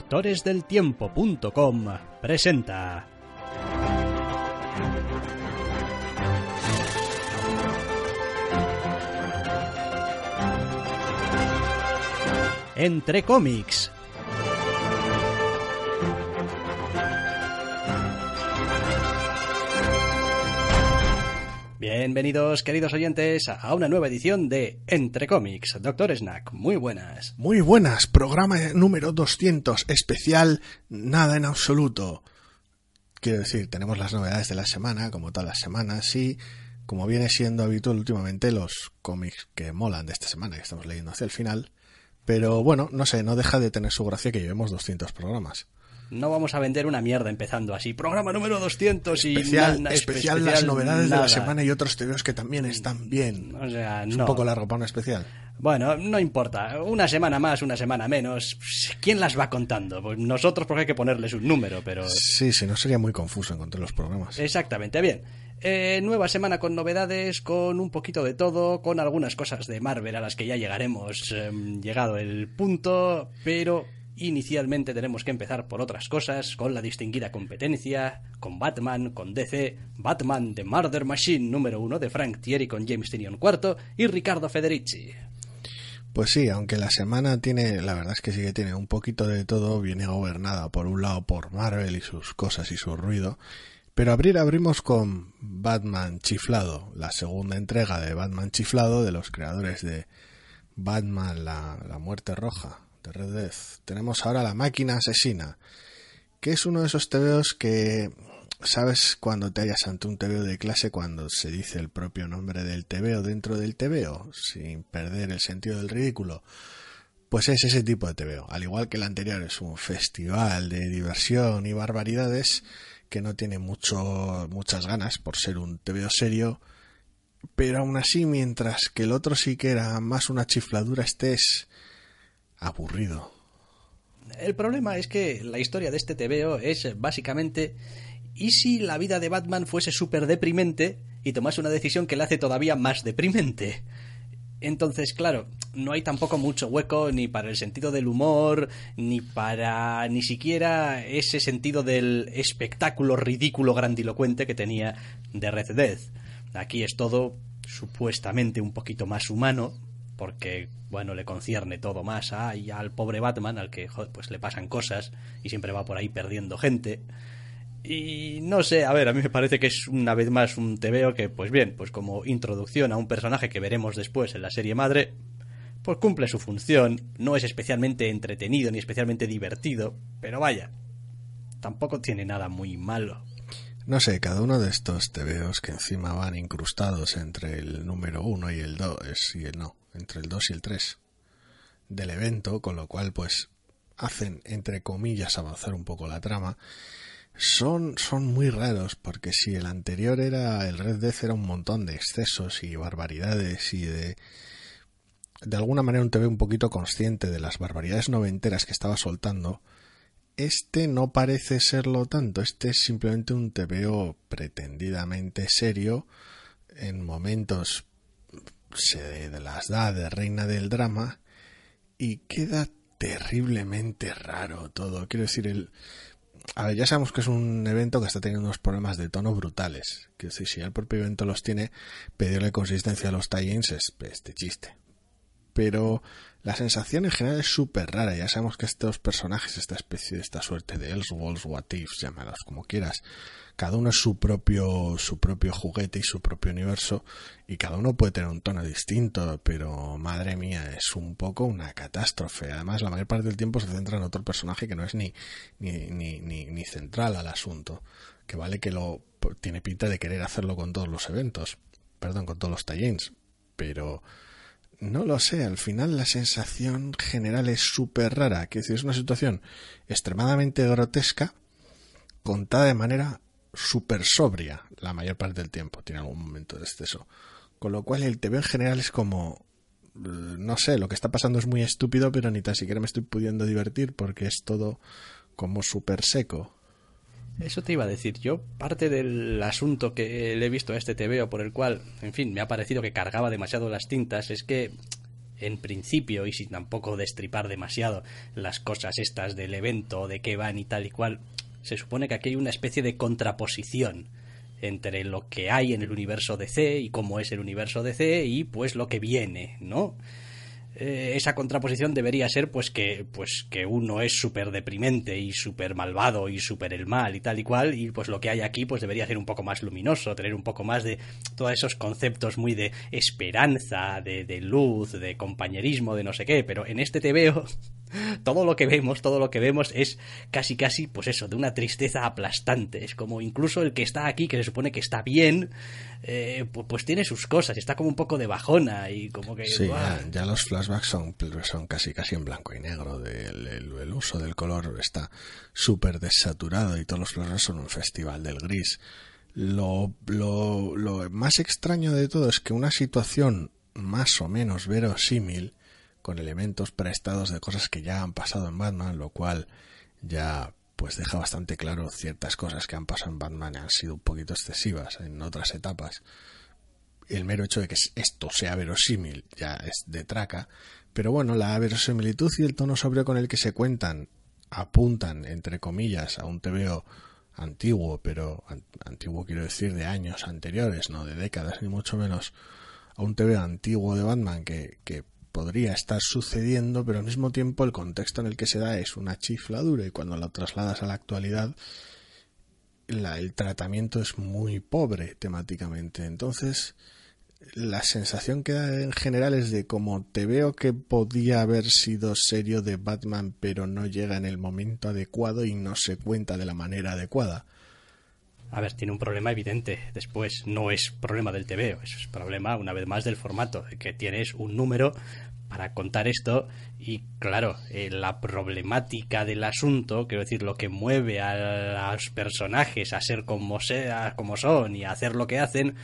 doctoresdeltiempo.com presenta. Entre cómics Bienvenidos, queridos oyentes, a una nueva edición de Entre Cómics. Doctor Snack, muy buenas. Muy buenas, programa número 200, especial Nada en absoluto. Quiero decir, tenemos las novedades de la semana, como todas las semanas, y como viene siendo habitual últimamente, los cómics que molan de esta semana, que estamos leyendo hacia el final. Pero bueno, no sé, no deja de tener su gracia que llevemos 200 programas no vamos a vender una mierda empezando así. Programa número 200 y... Especial, especial, las novedades de la semana y otros tebeos que también están bien. O sea, es un poco largo para una especial. Bueno, no importa. Una semana más, una semana menos. ¿Quién las va contando? Pues nosotros porque hay que ponerles un número, pero... Sí, sí, no sería muy confuso encontrar los programas. Exactamente, bien. Eh, nueva semana con novedades, con un poquito de todo, con algunas cosas de Marvel a las que ya llegaremos em, llegado el punto, pero Inicialmente tenemos que empezar por otras cosas, con la distinguida competencia, con Batman, con DC, Batman The Murder Machine número uno de Frank Thierry con James Tynion IV y Ricardo Federici. Pues sí, aunque la semana tiene, la verdad es que sí que tiene un poquito de todo, viene gobernada por un lado por Marvel y sus cosas y su ruido, pero abrir abrimos con Batman Chiflado, la segunda entrega de Batman Chiflado de los creadores de Batman la, la Muerte Roja, Tenemos ahora la máquina asesina, que es uno de esos tebeos que sabes cuando te hallas ante un tebeo de clase cuando se dice el propio nombre del tebeo dentro del tebeo, sin perder el sentido del ridículo. Pues es ese tipo de tebeo. Al igual que el anterior es un festival de diversión y barbaridades que no tiene mucho, muchas ganas por ser un tebeo serio, pero aún así mientras que el otro sí que era más una chifladura, este es aburrido. El problema es que la historia de este TVO es básicamente ¿y si la vida de Batman fuese súper deprimente y tomase una decisión que la hace todavía más deprimente? Entonces, claro, no hay tampoco mucho hueco ni para el sentido del humor, ni para ni siquiera ese sentido del espectáculo ridículo grandilocuente que tenía de Red Death. Aquí es todo supuestamente un poquito más humano, porque, bueno, le concierne todo más a, y al pobre Batman, al que pues le pasan cosas y siempre va por ahí perdiendo gente. Y no sé, a ver, a mí me parece que es una vez más un tebeo que, pues bien, pues como introducción a un personaje que veremos después en la serie madre, pues cumple su función, no es especialmente entretenido ni especialmente divertido, pero vaya, tampoco tiene nada muy malo. No sé, cada uno de estos tebeos que encima van incrustados entre el número uno y el dos, y el no, entre el 2 y el 3 del evento, con lo cual pues hacen entre comillas avanzar un poco la trama. Son, son muy raros porque si el anterior era el Red Death era un montón de excesos y barbaridades y de de alguna manera un TV un poquito consciente de las barbaridades noventeras que estaba soltando, este no parece serlo tanto, este es simplemente un TVO pretendidamente serio en momentos se las da de reina del drama y queda terriblemente raro todo. Quiero decir, el... A ver, ya sabemos que es un evento que está teniendo unos problemas de tono brutales. Que decir, si el propio evento los tiene, pedirle consistencia a los tie-ins es este chiste. pero la sensación en general es súper rara. Ya sabemos que estos personajes, esta especie de esta suerte de Elseworlds, What Ifs, llámalos como quieras, cada uno es su propio, su propio juguete y su propio universo, y cada uno puede tener un tono distinto, pero madre mía, es un poco una catástrofe. Además, la mayor parte del tiempo se centra en otro personaje que no es ni, ni, ni, ni, ni central al asunto. Que vale que lo tiene pinta de querer hacerlo con todos los eventos, perdón, con todos los tie pero no lo sé, al final la sensación general es súper rara, que es una situación extremadamente grotesca, contada de manera súper sobria la mayor parte del tiempo, tiene algún momento de exceso. Con lo cual el TV en general es como, eh, no sé, lo que está pasando es muy estúpido, pero ni tan siquiera me estoy pudiendo divertir porque es todo como súper seco. Eso te iba a decir yo. Parte del asunto que le he visto a este TVO por el cual, en fin, me ha parecido que cargaba demasiado las tintas es que, en principio, y sin tampoco destripar demasiado las cosas estas del evento, de qué van y tal y cual, se supone que aquí hay una especie de contraposición entre lo que hay en el universo DC y cómo es el universo DC y pues lo que viene, ¿no? Eh, esa contraposición debería ser pues que pues que uno es súper deprimente y súper malvado y súper el mal y tal y cual y pues lo que hay aquí pues debería ser un poco más luminoso tener un poco más de todos esos conceptos muy de esperanza de, de luz de compañerismo de no sé qué pero en este te veo todo lo que vemos, todo lo que vemos es casi casi, pues eso, de una tristeza aplastante. Es como incluso el que está aquí, que se supone que está bien, eh, pues, tiene sus cosas, está como un poco de bajona y como que... Sí, ya, los flashbacks son, son casi casi en blanco y negro, el, uso del color está súper desaturado y todos los flashbacks son un festival del gris. Lo, lo, lo más extraño de todo es que una situación más o menos verosímil con elementos prestados de cosas que ya han pasado en Batman, lo cual ya pues deja bastante claro ciertas cosas que han pasado en Batman han sido un poquito excesivas en otras etapas. El mero hecho de que esto sea verosímil ya es de traca, pero bueno, la verosimilitud y el tono sobrio con el que se cuentan apuntan, entre comillas, a un TVO antiguo, pero antiguo quiero decir de años anteriores, no de décadas ni mucho menos, a un TV antiguo de Batman que, que podría estar sucediendo, pero al mismo tiempo el contexto en el que se da es una chifladura y cuando lo trasladas a la actualidad el tratamiento es muy pobre temáticamente. Entonces, la sensación que da en general es de como te veo que podía haber sido serio de Batman, pero no llega en el momento adecuado y no se cuenta de la manera adecuada. A ver, tiene un problema evidente. Después no es problema del TVO, es problema, una vez más, del formato, que tienes un número para contar esto y claro, eh, la problemática del asunto, quiero decir, lo que mueve a los personajes a ser como sea, como son y a hacer lo que hacen,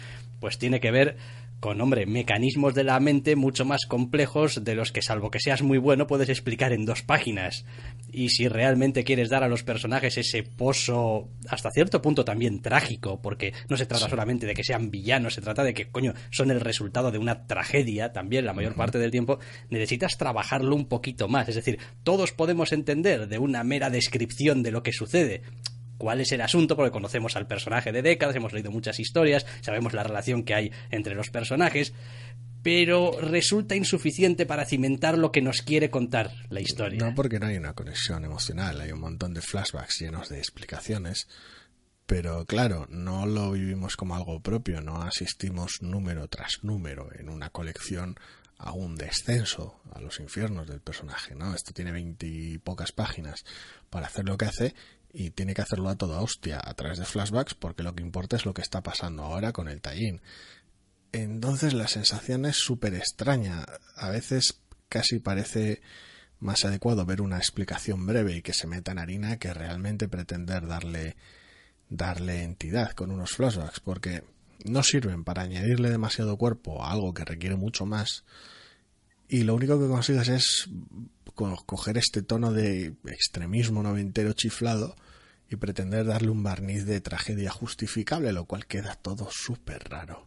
pues tiene que ver con, hombre, mecanismos de la mente mucho más complejos de los que, salvo que seas muy bueno, puedes explicar en dos páginas. Y si realmente quieres dar a los personajes ese pozo, hasta cierto punto también trágico, porque no se trata solamente de que sean villanos, se trata de que, coño, son el resultado de una tragedia también la mayor parte del tiempo, necesitas trabajarlo un poquito más. Es decir, todos podemos entender de una mera descripción de lo que sucede cuál es el asunto, porque conocemos al personaje de décadas, hemos leído muchas historias, sabemos la relación que hay entre los personajes, pero resulta insuficiente para cimentar lo que nos quiere contar la historia. No, porque no hay una conexión emocional, hay un montón de flashbacks llenos de explicaciones, pero claro, no lo vivimos como algo propio, no asistimos número tras número en una colección a un descenso a los infiernos del personaje, ¿no? Esto tiene veintipocas páginas para hacer lo que hace y tiene que hacerlo a toda hostia a través de flashbacks porque lo que importa es lo que está pasando ahora con el tallín. Entonces la sensación es súper extraña. A veces casi parece más adecuado ver una explicación breve y que se meta en harina que realmente pretender darle darle entidad con unos flashbacks porque no sirven para añadirle demasiado cuerpo a algo que requiere mucho más y lo único que consigues es coger este tono de extremismo noventero chiflado y pretender darle un barniz de tragedia justificable, lo cual queda todo súper raro.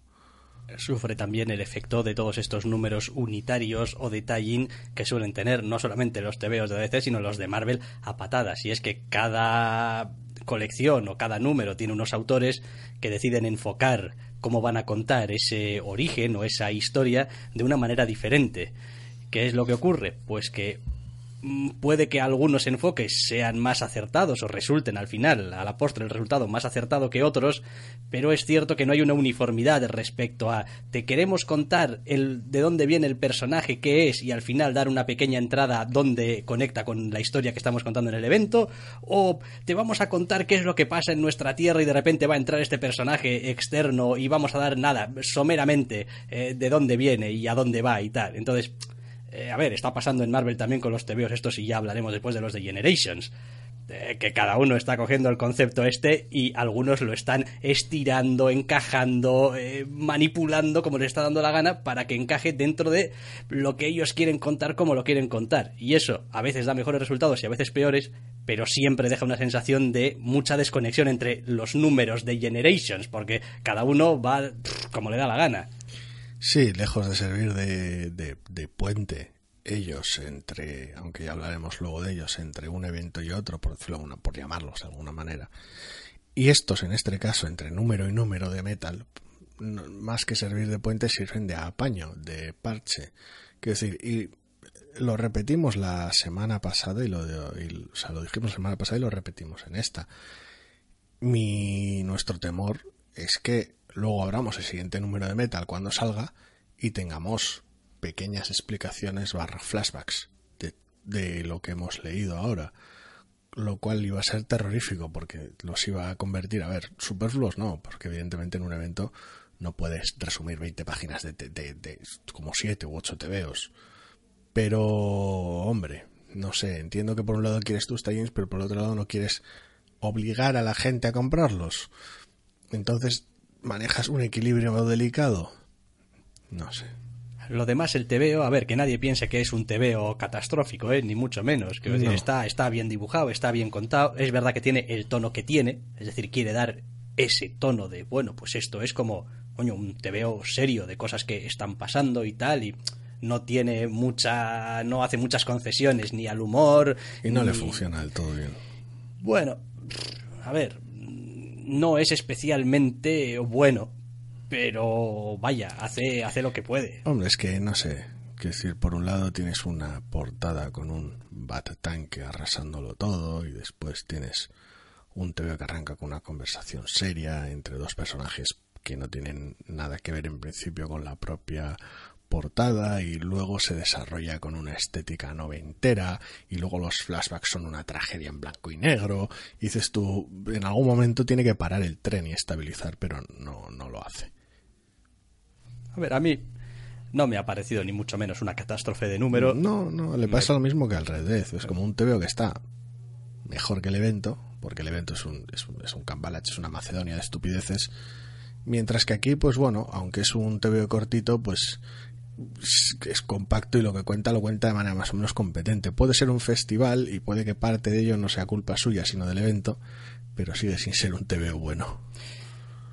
Sufre también el efecto de todos estos números unitarios o de tie que suelen tener no solamente los TVOs de DC, sino los de Marvel a patadas. Y es que cada colección o cada número tiene unos autores que deciden enfocar cómo van a contar ese origen o esa historia de una manera diferente ¿Qué es lo que ocurre? Pues que puede que algunos enfoques sean más acertados o resulten al final, a la postre, el resultado más acertado que otros, pero es cierto que no hay una uniformidad respecto a te queremos contar el de dónde viene el personaje, qué es, y al final dar una pequeña entrada donde conecta con la historia que estamos contando en el evento, o te vamos a contar qué es lo que pasa en nuestra tierra y de repente va a entrar este personaje externo y vamos a dar nada, someramente, eh, de dónde viene y a dónde va y tal. Entonces, eh, a ver, está pasando en Marvel también con los TVOs estos y ya hablaremos después de los de Generations. Que cada uno está cogiendo el concepto este y algunos lo están estirando, encajando, eh, manipulando como les está dando la gana para que encaje dentro de lo que ellos quieren contar como lo quieren contar. Y eso a veces da mejores resultados y a veces peores, pero siempre deja una sensación de mucha desconexión entre los números de Generations, porque cada uno va como le da la gana. Sí, lejos de servir de, de, puente ellos entre, aunque ya hablaremos luego de ellos, entre un evento y otro, por decirlo por llamarlos de alguna manera. Y estos, en este caso, entre número y número de metal, más que servir de puente, sirven de apaño, de parche. Quiero decir, y lo repetimos la semana pasada y lo, o sea, lo dijimos la semana pasada y lo repetimos en esta. Mi, nuestro temor es que luego abramos el siguiente número de Metal cuando salga y tengamos pequeñas explicaciones barra flashbacks de, de lo que hemos leído ahora lo cual iba a ser terrorífico porque los iba a convertir, a ver, superfluos no, porque evidentemente en un evento no puedes resumir 20 páginas de, de, de, como 7 u 8 tebeos. Pero, hombre, no sé, entiendo que por un lado quieres tus tie pero por otro lado no quieres obligar a la gente a comprarlos. Entonces manejas un equilibrio delicado. No sé. Lo demás, el TVO, a ver, que nadie piense que es un TVO catastrófico, ¿eh? ni mucho menos. Que está, está bien dibujado, está bien contado. Es verdad que tiene el tono que tiene, es decir, quiere dar ese tono de, bueno, pues esto es como, coño, un TVO serio de cosas que están pasando y tal, y no tiene mucha, no hace muchas concesiones ni al humor. Y no le funciona del todo bien. Bueno, a ver, no es especialmente bueno, pero vaya, hace, hace lo que puede. Hombre, es que no sé. Que decir, por un lado tienes una portada con un bat tanque arrasándolo todo y después tienes un TV que arranca con una conversación seria entre dos personajes que no tienen nada que ver en principio con la propia portada y luego se desarrolla con una estética noventera y luego los flashbacks son una tragedia en blanco y negro. Y dices tú en algún momento tiene que parar el tren y estabilizar pero no, no lo hace. A ver a mí no me ha parecido ni mucho menos una catástrofe de número. No no le pasa lo mismo que al Red Death es como un TVO que está mejor que el evento porque el evento es un, es un, es un cambalache es una macedonia de estupideces. Mientras que aquí, pues bueno, aunque es un TVO cortito, pues es compacto y lo que cuenta lo cuenta de manera más o menos competente. Puede ser un festival y puede que parte de ello no sea culpa suya, sino del evento, pero sigue sin ser un TVO bueno.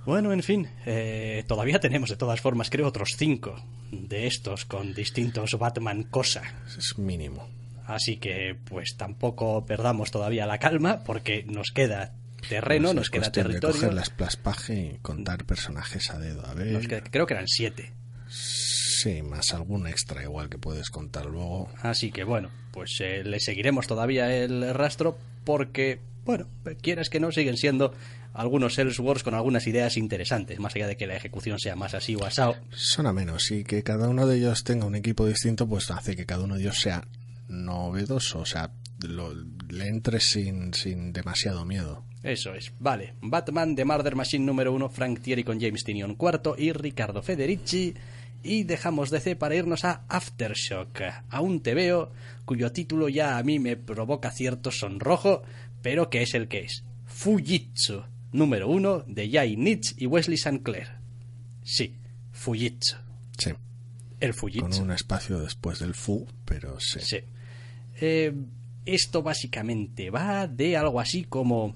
Bueno, en fin, eh, todavía tenemos de todas formas, creo, otros cinco de estos con distintos Batman cosa. Es mínimo. Así que, pues tampoco perdamos todavía la calma, porque nos queda terreno, nos queda territorio. De coger las y contar personajes a dedo. A ver. creo que eran siete. Sí, más algún extra igual que puedes contar luego. Así que bueno, pues eh, le seguiremos todavía el rastro porque, bueno, quieras que no, siguen siendo algunos Ellsworths con algunas ideas interesantes, más allá de que la ejecución sea más así o asado. Son a menos, y que cada uno de ellos tenga un equipo distinto, pues hace que cada uno de ellos sea novedoso, o sea, le entre sin, sin demasiado miedo. Eso es, vale. Batman de Murder Machine número uno, Frank Thierry con James Tinion cuarto y Ricardo Federici y dejamos DC para irnos a Aftershock, a un TVO cuyo título ya a mí me provoca cierto sonrojo, pero que es el que es. Fujitsu, número uno de Jay Nietzsche y Wesley St. Clair. Sí, Fujitsu. Sí. El Fujitsu. Con un espacio después del Fu, pero sí. Sí. Eh, esto básicamente va de algo así como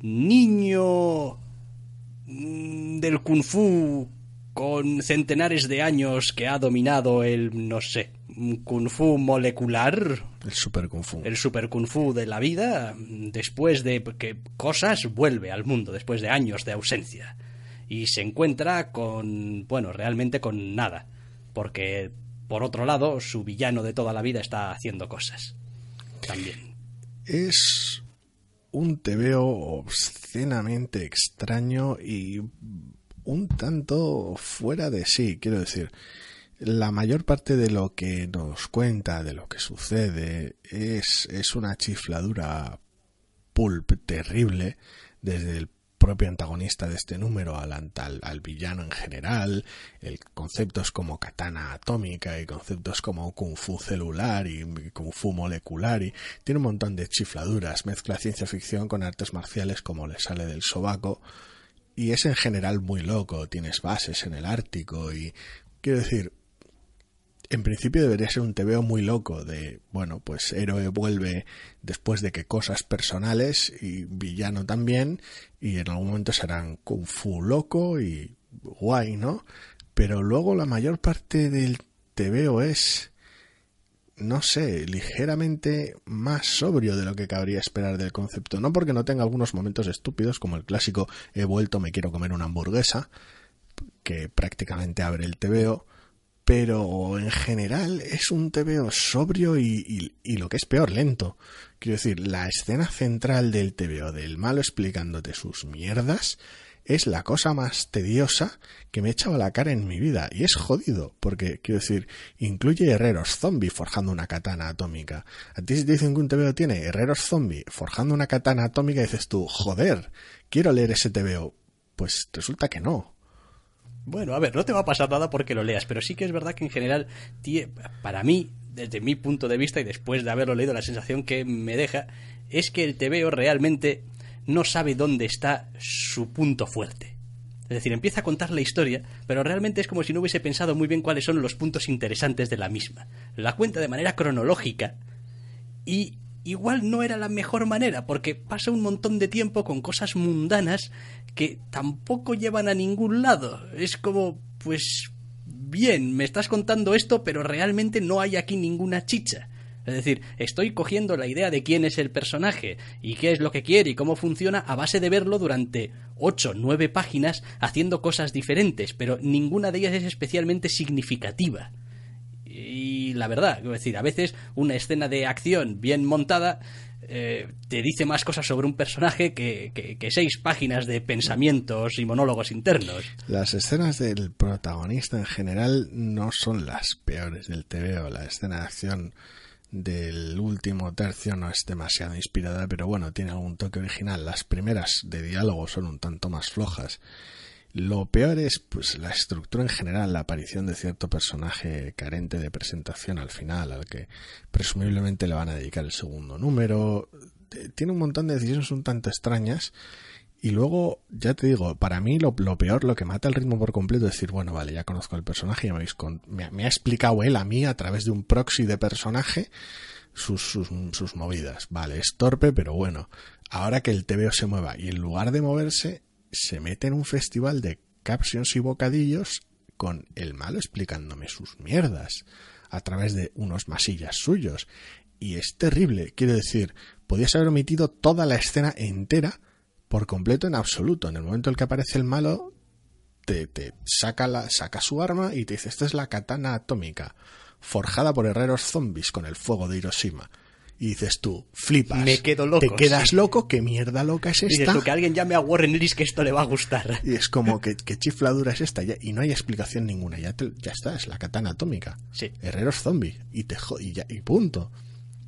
niño mm, del kung fu con centenares de años que ha dominado el, no sé, kung fu molecular. El super kung fu. El super kung fu de la vida, después de que cosas vuelve al mundo, después de años de ausencia. Y se encuentra con, bueno, realmente con nada. Porque por otro lado, su villano de toda la vida está haciendo cosas. También. Es un tebeo obscenamente extraño y un tanto fuera de sí, quiero decir. La mayor parte de lo que nos cuenta, de lo que sucede, es, es una chifladura pulp terrible, desde el propio antagonista de este número al, al, villano en general, el conceptos como katana atómica y conceptos como kung fu celular y kung fu molecular y tiene un montón de chifladuras, mezcla ciencia ficción con artes marciales como le sale del sobaco y es en general muy loco, tienes bases en el Ártico y quiero decir, en principio debería ser un tebeo muy loco de, bueno, pues héroe vuelve después de que cosas personales y villano también y en algún momento serán kung fu loco y guay, ¿no? Pero luego la mayor parte del tebeo es no sé, ligeramente más sobrio de lo que cabría esperar del concepto. No porque no tenga algunos momentos estúpidos, como el clásico he vuelto, me quiero comer una hamburguesa, que prácticamente abre el tebeo, pero en general es un TVO sobrio y, lo que es peor, lento. Quiero decir, la escena central del TVO del malo explicándote sus mierdas es la cosa más tediosa que me he echado a la cara en mi vida. Y es jodido, porque, quiero decir, incluye herreros zombie forjando una katana atómica. A ti si te dicen que un TVO tiene herreros zombie forjando una katana atómica, dices tú, joder, quiero leer ese TVO. Pues resulta que no. Bueno, a ver, no te va a pasar nada porque lo leas, pero sí que es verdad que en general, para mí, desde mi punto de vista y después de haberlo leído, la sensación que me deja es que el TVO realmente no sabe dónde está su punto fuerte. Es decir, empieza a contar la historia, pero realmente es como si no hubiese pensado muy bien cuáles son los puntos interesantes de la misma. La cuenta de manera cronológica y igual no era la mejor manera, porque pasa un montón de tiempo con cosas mundanas que tampoco llevan a ningún lado. Es como, pues, bien, me estás contando esto, pero realmente no hay aquí ninguna chicha. Es decir, estoy cogiendo la idea de quién es el personaje y qué es lo que quiere y cómo funciona a base de verlo durante ocho, nueve páginas haciendo cosas diferentes, pero ninguna de ellas es especialmente significativa. Y la verdad, decir, a veces una escena de acción bien montada eh, te dice más cosas sobre un personaje que, seis páginas de pensamientos y monólogos internos. Las escenas del protagonista en general no son las peores del TVO. La escena de acción del último tercio no es demasiado inspirada, pero bueno, tiene algún toque original. Las primeras de diálogo son un tanto más flojas lo peor es pues la estructura en general, la aparición de cierto personaje carente de presentación al final, al que presumiblemente le van a dedicar el segundo número. Eh, tiene un montón de decisiones un tanto extrañas. Y luego, ya te digo, para mí lo, peor, lo que mata el ritmo por completo es decir, bueno, vale, ya conozco al personaje, ya me, me, me, ha explicado él a mí a través de un proxy de personaje sus, sus, sus movidas. Vale, es torpe, pero bueno, ahora que el TVO se mueva y en lugar de moverse, se mete en un festival de captions y bocadillos con el malo explicándome sus mierdas a través de unos masillas suyos. Y es terrible, quiero decir, podías haber omitido toda la escena entera por completo en absoluto. En el momento en el que aparece el malo, te, te saca, la, saca su arma y te dice, esta es la katana atómica, forjada por herreros zombies con el fuego de Hiroshima y dices tú, flipas. Me quedo loco. Te quedas loco, qué mierda loca es esta. Dices tú, que alguien llame a Warren Ellis que esto le va a gustar. Y es como, que chifladura es esta? y no hay explicación ninguna, ya, ya está, es la katana atómica. Sí. Herreros zombie, y, te, y, ya, y punto.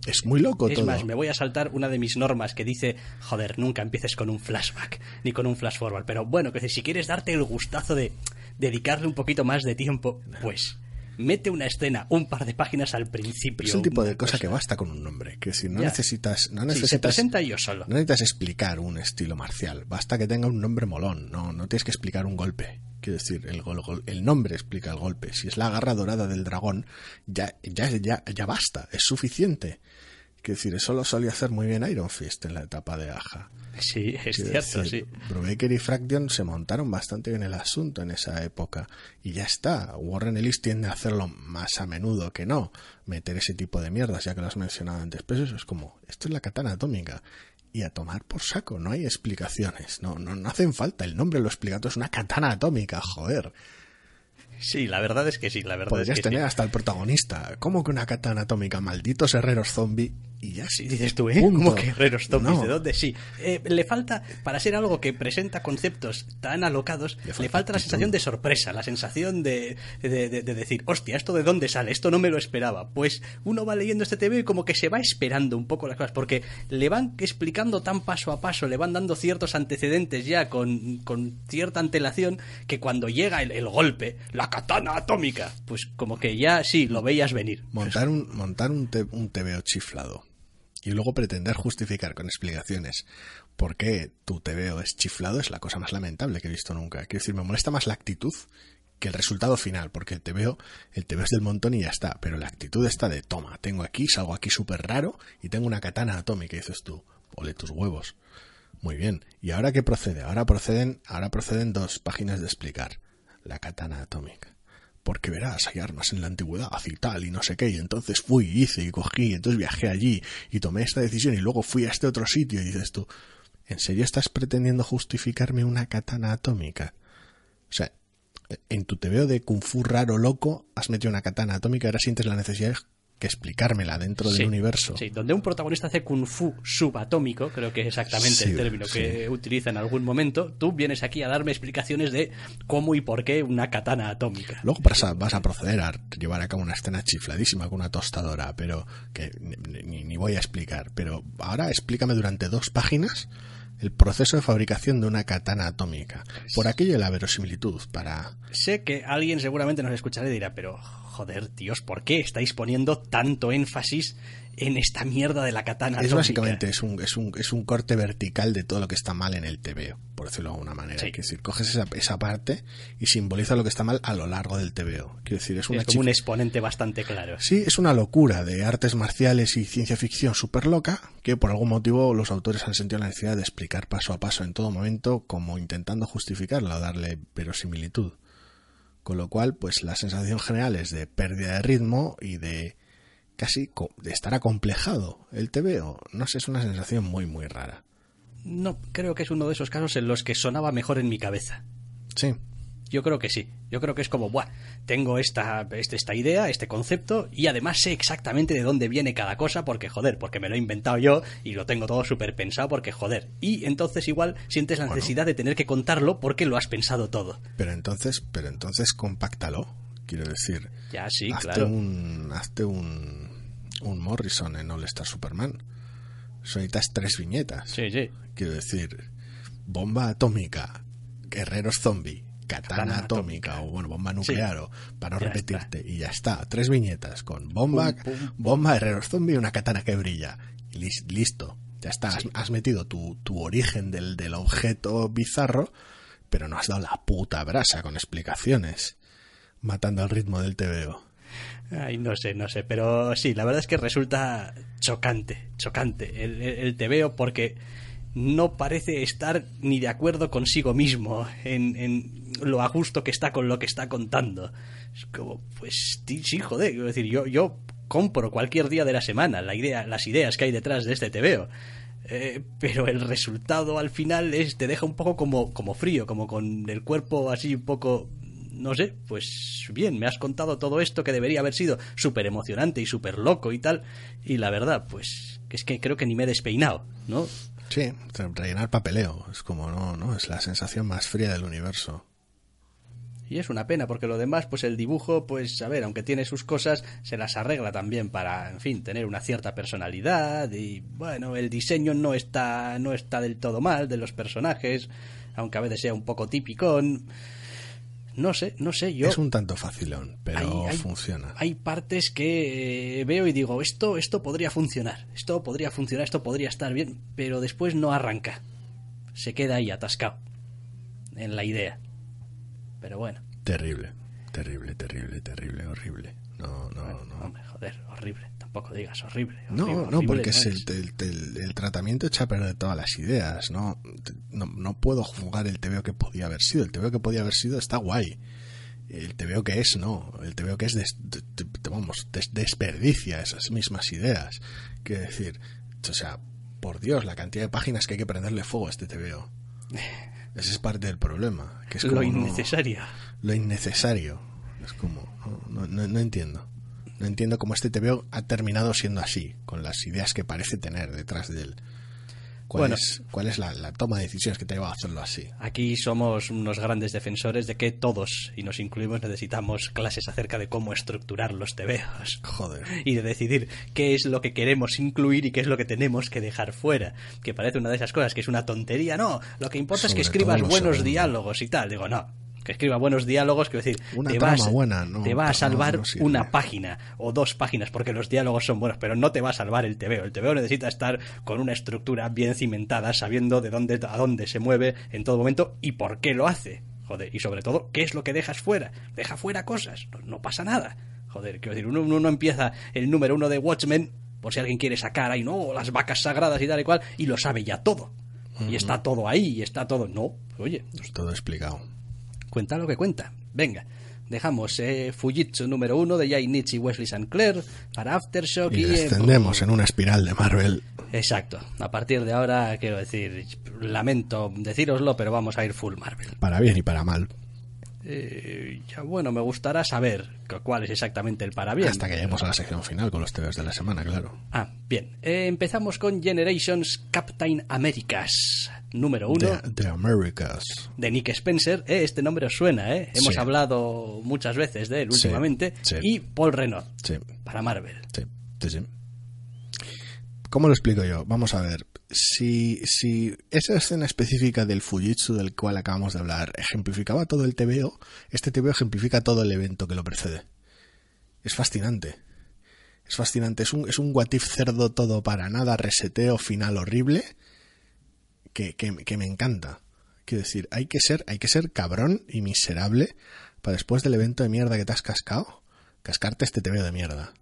Es muy loco es todo. más, me voy a saltar una de mis normas que dice, joder, nunca empieces con un flashback, ni con un flash forward. Pero bueno, que si quieres darte el gustazo de dedicarle un poquito más de tiempo, pues mete una escena, un par de páginas al principio. Es un tipo de cosa, que basta con un nombre, que si no necesitas, no necesitas, se presenta yo solo. No necesitas explicar un estilo marcial, basta que tenga un nombre molón, no, no tienes que explicar un golpe. Quiero decir, el, el nombre explica el golpe. Si es la garra dorada del dragón, ya, ya, ya, ya basta, es suficiente. Quiero decir, eso lo solía hacer muy bien Iron Fist en la etapa de Aja. Sí, es cierto, sí. Brubaker y Fraction se montaron bastante bien el asunto en esa época. Y ya está. Warren Ellis tiende a hacerlo más a menudo que no. Meter ese tipo de mierdas, ya que lo has mencionado antes. Pero eso es como, esto es la katana atómica. Y a tomar por saco, no hay explicaciones. No, no, no hacen falta. El nombre lo explica todo. Es una katana atómica, joder. Sí, la verdad es que sí, la verdad Podrías es que tener sí. hasta el protagonista. ¿Cómo que una katana atómica? Malditos herreros zombie. Y ya sí. Dices tú, ¿eh? Punto. ¿Cómo que herreros zombies? No. ¿De dónde? Sí. Eh, le falta, para ser algo que presenta conceptos tan alocados, le falta falta, la sensación de sorpresa, la sensación de, de, de- de decir, hostia, ¿esto de dónde sale? Esto no me lo esperaba. Pues uno va leyendo este TV y como que se va esperando un poco las cosas, porque le van explicando tan paso a paso, le van dando ciertos antecedentes ya con, con cierta antelación, que cuando llega el, el golpe, la katana atómica, pues como que ya sí, lo veías venir. Montar un, montar un, te- un TVO chiflado y luego pretender justificar con explicaciones por qué tu TVO es chiflado es la cosa más lamentable que he visto nunca. Quiero decir, me molesta más la actitud que el resultado final, porque el TVO, el TVO es del montón y ya está, pero la actitud está de toma, tengo aquí, salgo aquí súper raro y tengo una katana atómica y dices tú, ole tus huevos. Muy bien. ¿Y ahora qué procede? Ahora proceden, ahora proceden dos páginas de explicar la katana atómica porque verás, hay armas en la antigüedad y tal, y no sé qué, y entonces fui, hice y cogí, y entonces viajé allí y tomé esta decisión y luego fui a este otro sitio y dices tú, ¿en serio estás pretendiendo justificarme una katana atómica? O sea, en tu TVO de Kung Fu raro loco has metido una katana atómica y ahora sientes la necesidad que explicármela dentro Sí, del universo. Sí, donde un protagonista hace kung fu subatómico, creo que es exactamente Sí, el término que utiliza en algún momento, tú vienes aquí a darme explicaciones de cómo y por qué una katana atómica. Luego vas a, vas a proceder a llevar a cabo una escena chifladísima con una tostadora, pero que ni, ni- ni voy a explicar. Pero ahora explícame durante dos páginas el proceso de fabricación de una katana atómica. Por aquello de la verosimilitud, para... Sé que alguien seguramente nos escuchará y dirá, pero joder, tíos, ¿por qué estáis poniendo tanto énfasis en esta mierda de la katana Es atómica? básicamente es un, es, un, es un corte vertical de todo lo que está mal en el TVO, por decirlo de alguna manera. Sí. Quiero decir, coges esa, esa parte y simboliza lo que está mal a lo largo del TVO. Quiero decir, es una es como un exponente bastante claro. Sí, es una locura de artes marciales y ciencia ficción súper loca que por algún motivo los autores han sentido la necesidad de explicar paso a paso en todo momento como intentando justificarla o darle verosimilitud. Con lo cual, pues la sensación general es de pérdida de ritmo y de casi de estar acomplejado. El TVO, no sé, es una sensación muy, muy rara. No, creo que es uno de esos casos en los que sonaba mejor en mi cabeza. Sí, Yo creo que sí. Yo creo que es como, buah, tengo esta, este- esta idea, este concepto, y además sé exactamente de dónde viene cada cosa, porque joder, porque me lo he inventado yo y lo tengo todo súper pensado, porque joder. Y entonces igual sientes la Bueno. necesidad de tener que contarlo porque lo has pensado todo. pero entonces, pero entonces compáctalo. Quiero decir, Ya, sí, hazte claro. un hazte un, un Morrison en All Star Superman. Necesitas tres viñetas. Sí, sí. Quiero decir, bomba atómica, guerreros zombie, katana, Katana atómica, atómica. o bueno, bomba nuclear, o para no Ya repetirte. Y ya está, tres viñetas con bomba, Pum, pum, bomba, guerreros zombie y una katana que brilla. Listo, ya está, has, has metido tu, tu origen del, del objeto bizarro, pero no has dado la puta brasa con explicaciones, matando al ritmo del TVO. Ay, no sé, no sé, pero sí, la verdad es que resulta chocante, chocante el, el, el TVO porque no parece estar ni de acuerdo consigo mismo en, lo a gusto que está con lo que está contando. Es como, pues sí, joder, quiero decir, yo, yo compro cualquier día de la semana la idea, las ideas que hay detrás de este TVO. Eh, pero el resultado al final es te deja un poco como, como frío, como con el cuerpo así un poco no sé, pues bien, me has contado todo esto que debería haber sido súper emocionante y súper loco y tal, y la verdad, pues es que creo que ni me he despeinado, ¿no? Sí, rellenar papeleo, es como, no, no, es la sensación más fría del universo. Y es una pena, porque lo demás, pues el dibujo, pues a ver, aunque tiene sus cosas, se las arregla también para, en fin, tener una cierta personalidad y, bueno, el diseño no está, no está del todo mal de los personajes, aunque a veces sea un poco tipicón. No sé, no sé, yo... Es un tanto facilón, pero Hay- hay- funciona. Hay partes que eh, veo y digo, esto, esto podría funcionar, esto podría funcionar, esto podría estar bien, pero después no arranca. Se queda ahí atascado en la idea. Pero bueno, Terrible, terrible, terrible, terrible, horrible. No, no, no. hombre, joder, horrible. Tampoco digas horrible. No, horrible, no, horrible porque no es el, el- el- el tratamiento echa a perder todas las ideas. No, no, no puedo jugar el TVO que podía haber sido. El TVO que podía haber sido está guay. El TVO que es, no. El TVO que es, des- de- de- vamos, des- desperdicia esas mismas ideas. Quiero decir, o sea, por Dios, la cantidad de páginas que hay que prenderle fuego a este TVO. Ese es parte del problema. Que es lo como no- innecesario. lo innecesario. Es como, no, no, no entiendo. No entiendo cómo este TVO ha terminado siendo así, con las ideas que parece tener detrás de él. ¿Cuál Bueno. es, cuál es la, la toma de decisiones que te lleva a hacerlo así? Aquí somos unos grandes defensores de que todos, y nos incluimos, necesitamos clases acerca de cómo estructurar los tebeos. Joder. Y de decidir qué es lo que queremos incluir y qué es lo que tenemos que dejar fuera. Que parece una de esas cosas que es una tontería. No, lo que importa es que escribas buenos diálogos y tal. Digo, no. Que escriba buenos diálogos, quiero decir, Una te, vas, buena, no, te va a salvar no una página o dos páginas porque los diálogos son buenos, pero no te va a salvar el TVO. El TVO necesita estar con una estructura bien cimentada, sabiendo de dónde a dónde se mueve en todo momento y por qué lo hace. Joder, y sobre todo, ¿qué es lo que dejas fuera? Deja fuera cosas, no, no pasa nada. Joder, quiero decir, uno, uno no empieza el número uno de Watchmen, por si alguien quiere sacar ahí, no, las vacas sagradas y tal y cual, y lo sabe ya todo. Y está todo ahí, y está todo. No, oye, Pues todo explicado. Cuenta lo que cuenta. Venga, dejamos eh, Fujitsu número uno de Jay Nietzsche y Wesley St. Clair para Aftershock Y y... descendemos en una espiral de Marvel. Exacto. A partir de ahora, quiero decir, lamento decíroslo, pero vamos a ir full Marvel. Para bien y para mal. Eh, ya bueno, me gustará saber cu- cuál es exactamente el para bien. Hasta que lleguemos a la sección final con los TVOs de la semana, claro. Ah, bien. Eh, empezamos con Generations Captain Americas número uno. The, The Americas. de Nick Spencer, ¿eh? este nombre os suena, ¿eh? hemos Sí. hablado muchas veces de él últimamente, sí. y Paul Renault, Sí, para Marvel. sí. ¿Cómo lo explico yo? Vamos a ver. Si, si esa escena específica del Fujitsu del cual acabamos de hablar ejemplificaba todo el TVO, este TVO ejemplifica todo el evento que lo precede. Es fascinante. Es fascinante. Es un, es un what if cerdo todo para nada, reseteo final horrible que, que, que me encanta. Quiero decir, hay que ser, hay que ser cabrón y miserable para después del evento de mierda que te has cascado, cascarte este TVO de mierda.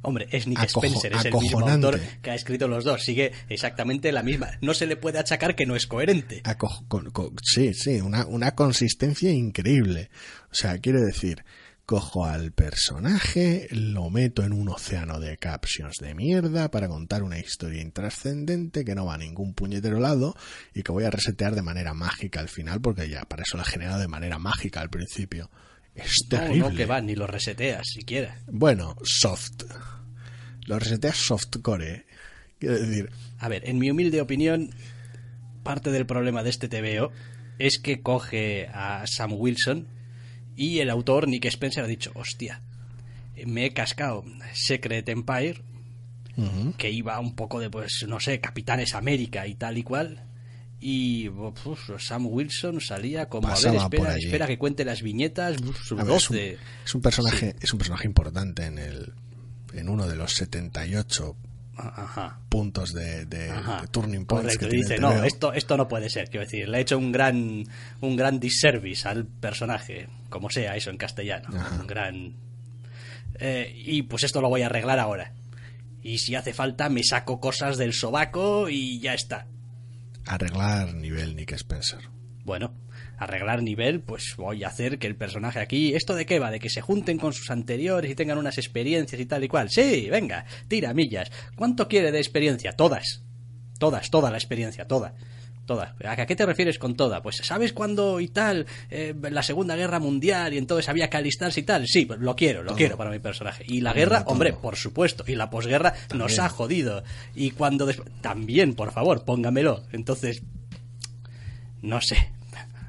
Hombre, es Nick Acojo- Spencer, es el mismo autor que ha escrito los dos, sigue exactamente la misma. No se le puede achacar que no es coherente. Aco- con- con- sí, sí, una, una consistencia increíble. O sea, quiere decir, cojo al personaje, lo meto en un océano de captions de mierda para contar una historia intrascendente que no va a ningún puñetero lado y que voy a resetear de manera mágica al final, porque ya para eso la he generado de manera mágica al principio. Es No, terrible. no, que va, ni lo reseteas siquiera. Bueno, soft. Lo reseteas softcore. ¿eh? Quiero decir, A ver, en mi humilde opinión, parte del problema de este TVO es que coge a Sam Wilson y el autor Nick Spencer ha dicho, hostia, me he cascado Secret Empire, que iba un poco de, pues, no sé, Capitanes América y tal y cual. Y Sam Wilson salía como, a ver, Pasaba espera, que cuente las viñetas, uf, A ver, es, un, 12. es un personaje es un personaje importante en el en uno de los 78 Ajá. puntos de, de- Ajá. de turning points Correcto, que dice, no, TVO". esto, esto no puede ser, quiero decir, le he hecho un gran, un gran disservice al personaje, como sea eso en castellano, Ajá. un gran... Eh, y pues esto lo voy a arreglar ahora. Y si hace falta me saco cosas del sobaco y ya está. arreglar nivel Nick Spencer Bueno, arreglar nivel, pues voy a hacer que el personaje aquí... ¿Esto de qué va? De que se junten con sus anteriores y tengan unas experiencias y tal y cual. Sí, venga, tira millas. ¿Cuánto quiere de experiencia? Todas. Todas, toda la experiencia, toda. Toda. ¿A qué te refieres con toda? Pues ¿sabes cuándo y tal? Eh, la Segunda Guerra Mundial y entonces había que alistarse y tal. Sí, pues lo quiero, lo Todo. quiero para mi personaje. Y la guerra, hombre, por supuesto. Y la posguerra nos ha jodido. Y cuando... des- También, por favor, póngamelo. Entonces, no sé.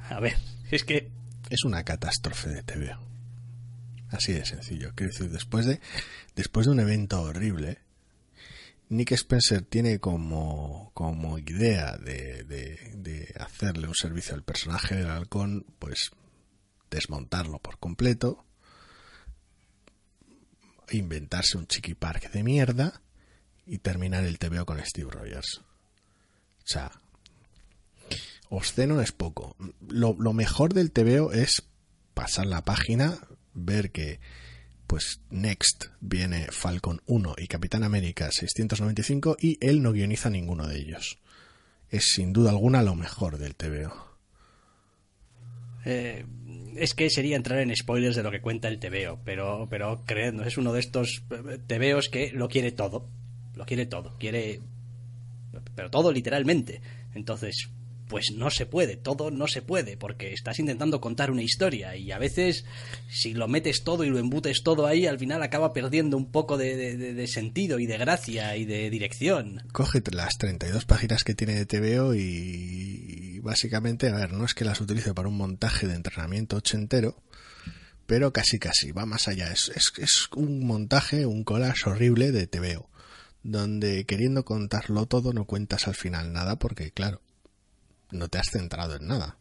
A ver, es que es una catástrofe de TVO así de sencillo quiero decir después de después de un evento horrible Nick Spencer tiene como, como idea de, de, hacerle un servicio al personaje del halcón, pues desmontarlo por completo, inventarse un chiqui park de mierda y terminar el TVO con Steve Rogers. O sea, obsceno es poco. Lo, mejor del TVO es pasar la página, ver que pues Next viene Falcon 1 y Capitán América 695 y él no guioniza ninguno de ellos. Es sin duda alguna lo mejor del TVO. Eh, es que sería entrar en spoilers de lo que cuenta el TVO, pero, pero creednos, es uno de estos eh, TVOs que lo quiere todo. Lo quiere todo. Quiere. Pero todo literalmente. Entonces, pues no se puede, todo no se puede, porque estás intentando contar una historia y a veces si lo metes todo y lo embutes todo ahí, al final acaba perdiendo un poco de, sentido y de gracia y de dirección. Cógete las 32 páginas que tiene de TVO y, básicamente, a ver, no es que las utilice para un montaje de entrenamiento ochentero, pero casi casi, va más allá, es, es, es un montaje, un collage horrible de TVO donde queriendo contarlo todo no cuentas al final nada porque claro, no te has centrado en nada.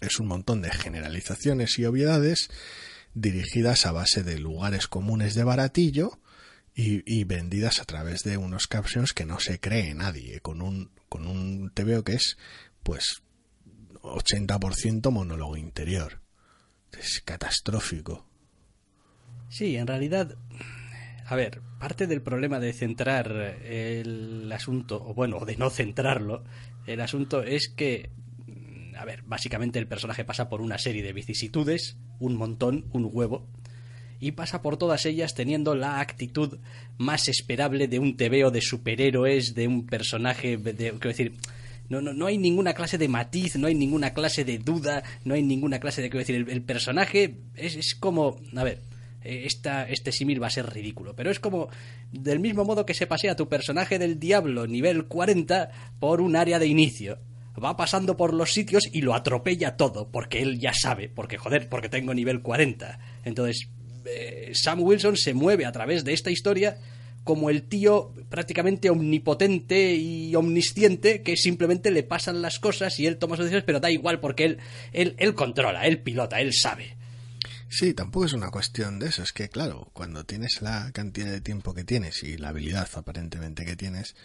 Es un montón de generalizaciones y obviedades dirigidas a base de lugares comunes de baratillo y, vendidas a través de unos captions que no se cree nadie, con un, con un TVO que es pues 80% monólogo interior. Es catastrófico. Sí, en realidad, a ver, parte del problema de centrar el asunto, o bueno, de no centrarlo, el asunto es que, a ver, básicamente el personaje pasa por una serie de vicisitudes, un montón, un huevo, y pasa por todas ellas teniendo la actitud más esperable de un tebeo de superhéroes, de un personaje, de, quiero decir, no, no, no hay ninguna clase de matiz, no hay ninguna clase de duda, no hay ninguna clase de, quiero decir, el, personaje es, es como, a ver, esta, este símil va a ser ridículo. Pero es como del mismo modo que se pasea tu personaje del diablo nivel 40 por un área de inicio. Va pasando por los sitios y lo atropella todo, porque él ya sabe, porque joder, porque tengo nivel 40. Entonces, eh, Sam Wilson se mueve a través de esta historia como el tío prácticamente omnipotente y omnisciente que simplemente le pasan las cosas y él toma sus decisiones, pero da igual porque él, él, él controla, él pilota, él sabe. Sí, tampoco es una cuestión de eso. Es que, claro, cuando tienes la cantidad de tiempo que tienes y la habilidad aparentemente que tienes,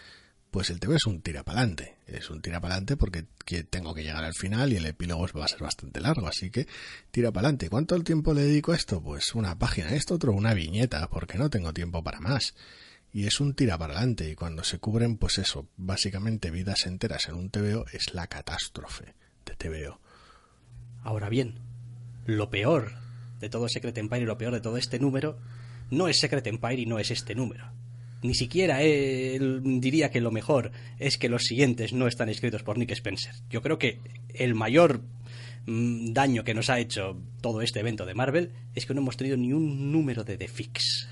pues el TV es un tirapalante. Es un tirapalante porque tengo que llegar al final y el epílogo va a ser bastante largo. Así que tirapalante. ¿Cuánto tiempo le dedico a esto? Pues una página, esto otro, una viñeta, porque no tengo tiempo para más. Y es un tirapalante. Y cuando se cubren, pues eso, básicamente vidas enteras en un TVO es la catástrofe de TVO. Ahora bien, lo peor de todo Secret Empire y lo peor de todo este número no es Secret Empire y no es este número. Ni siquiera él diría que lo mejor es que los siguientes no están escritos por Nick Spencer. Yo creo que el mayor mm, daño que nos ha hecho todo este evento de Marvel es que no hemos tenido ni un número de The Fix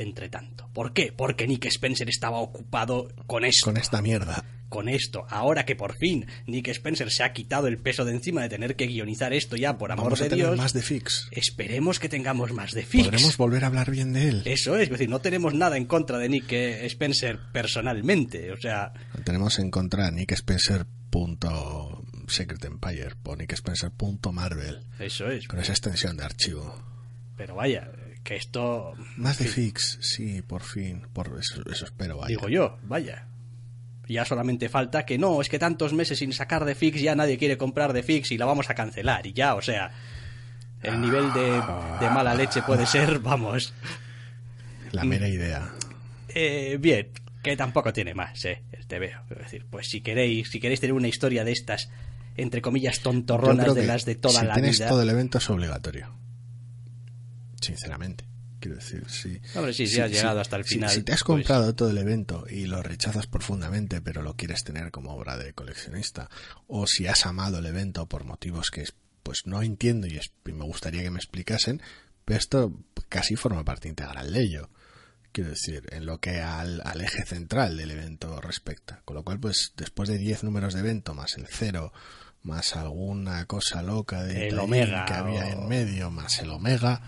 entre tanto. ¿Por qué? Porque Nick Spencer estaba ocupado con esto. Con esta mierda con esto, ahora que por fin Nick Spencer se ha quitado el peso de encima de tener que guionizar esto ya, por amor Vamos de a tener Dios. más de Fix. Esperemos que tengamos más de Fix. Podremos volver a hablar bien de él. Eso es, es decir, no tenemos nada en contra de Nick Spencer personalmente, o sea. Tenemos en contra a Nick Spencer. Secret Empire o Nick Spencer. Marvel. Eso es. Con esa extensión de archivo. Pero vaya, que esto. Más de Fix, sí, por fin. Por eso, eso espero, vaya. Digo yo, vaya. Ya solamente falta que no, es que tantos meses sin sacar de Fix ya nadie quiere comprar de Fix y la vamos a cancelar. Y ya, o sea, el nivel de, mala leche puede ser, vamos. La mera idea. Eh, bien, que tampoco tiene más, eh, te veo. Es decir, pues si queréis, si queréis tener una historia de estas, entre comillas, tontorronas de las de toda la vida. Si tienes todo el evento es obligatorio. Sinceramente. Quiero decir, si, Hombre, sí, si, has llegado hasta el final. Si, te has pues comprado todo el evento y lo rechazas profundamente, pero lo quieres tener como obra de coleccionista, o si has amado el evento por motivos que pues no entiendo y, me gustaría que me explicasen, pero esto casi forma parte integral de ello. Quiero decir, en lo que al, al eje central del evento respecta. Con lo cual, pues después de 10 números de evento, más el cero, más alguna cosa loca de el omega que había en medio, más el omega,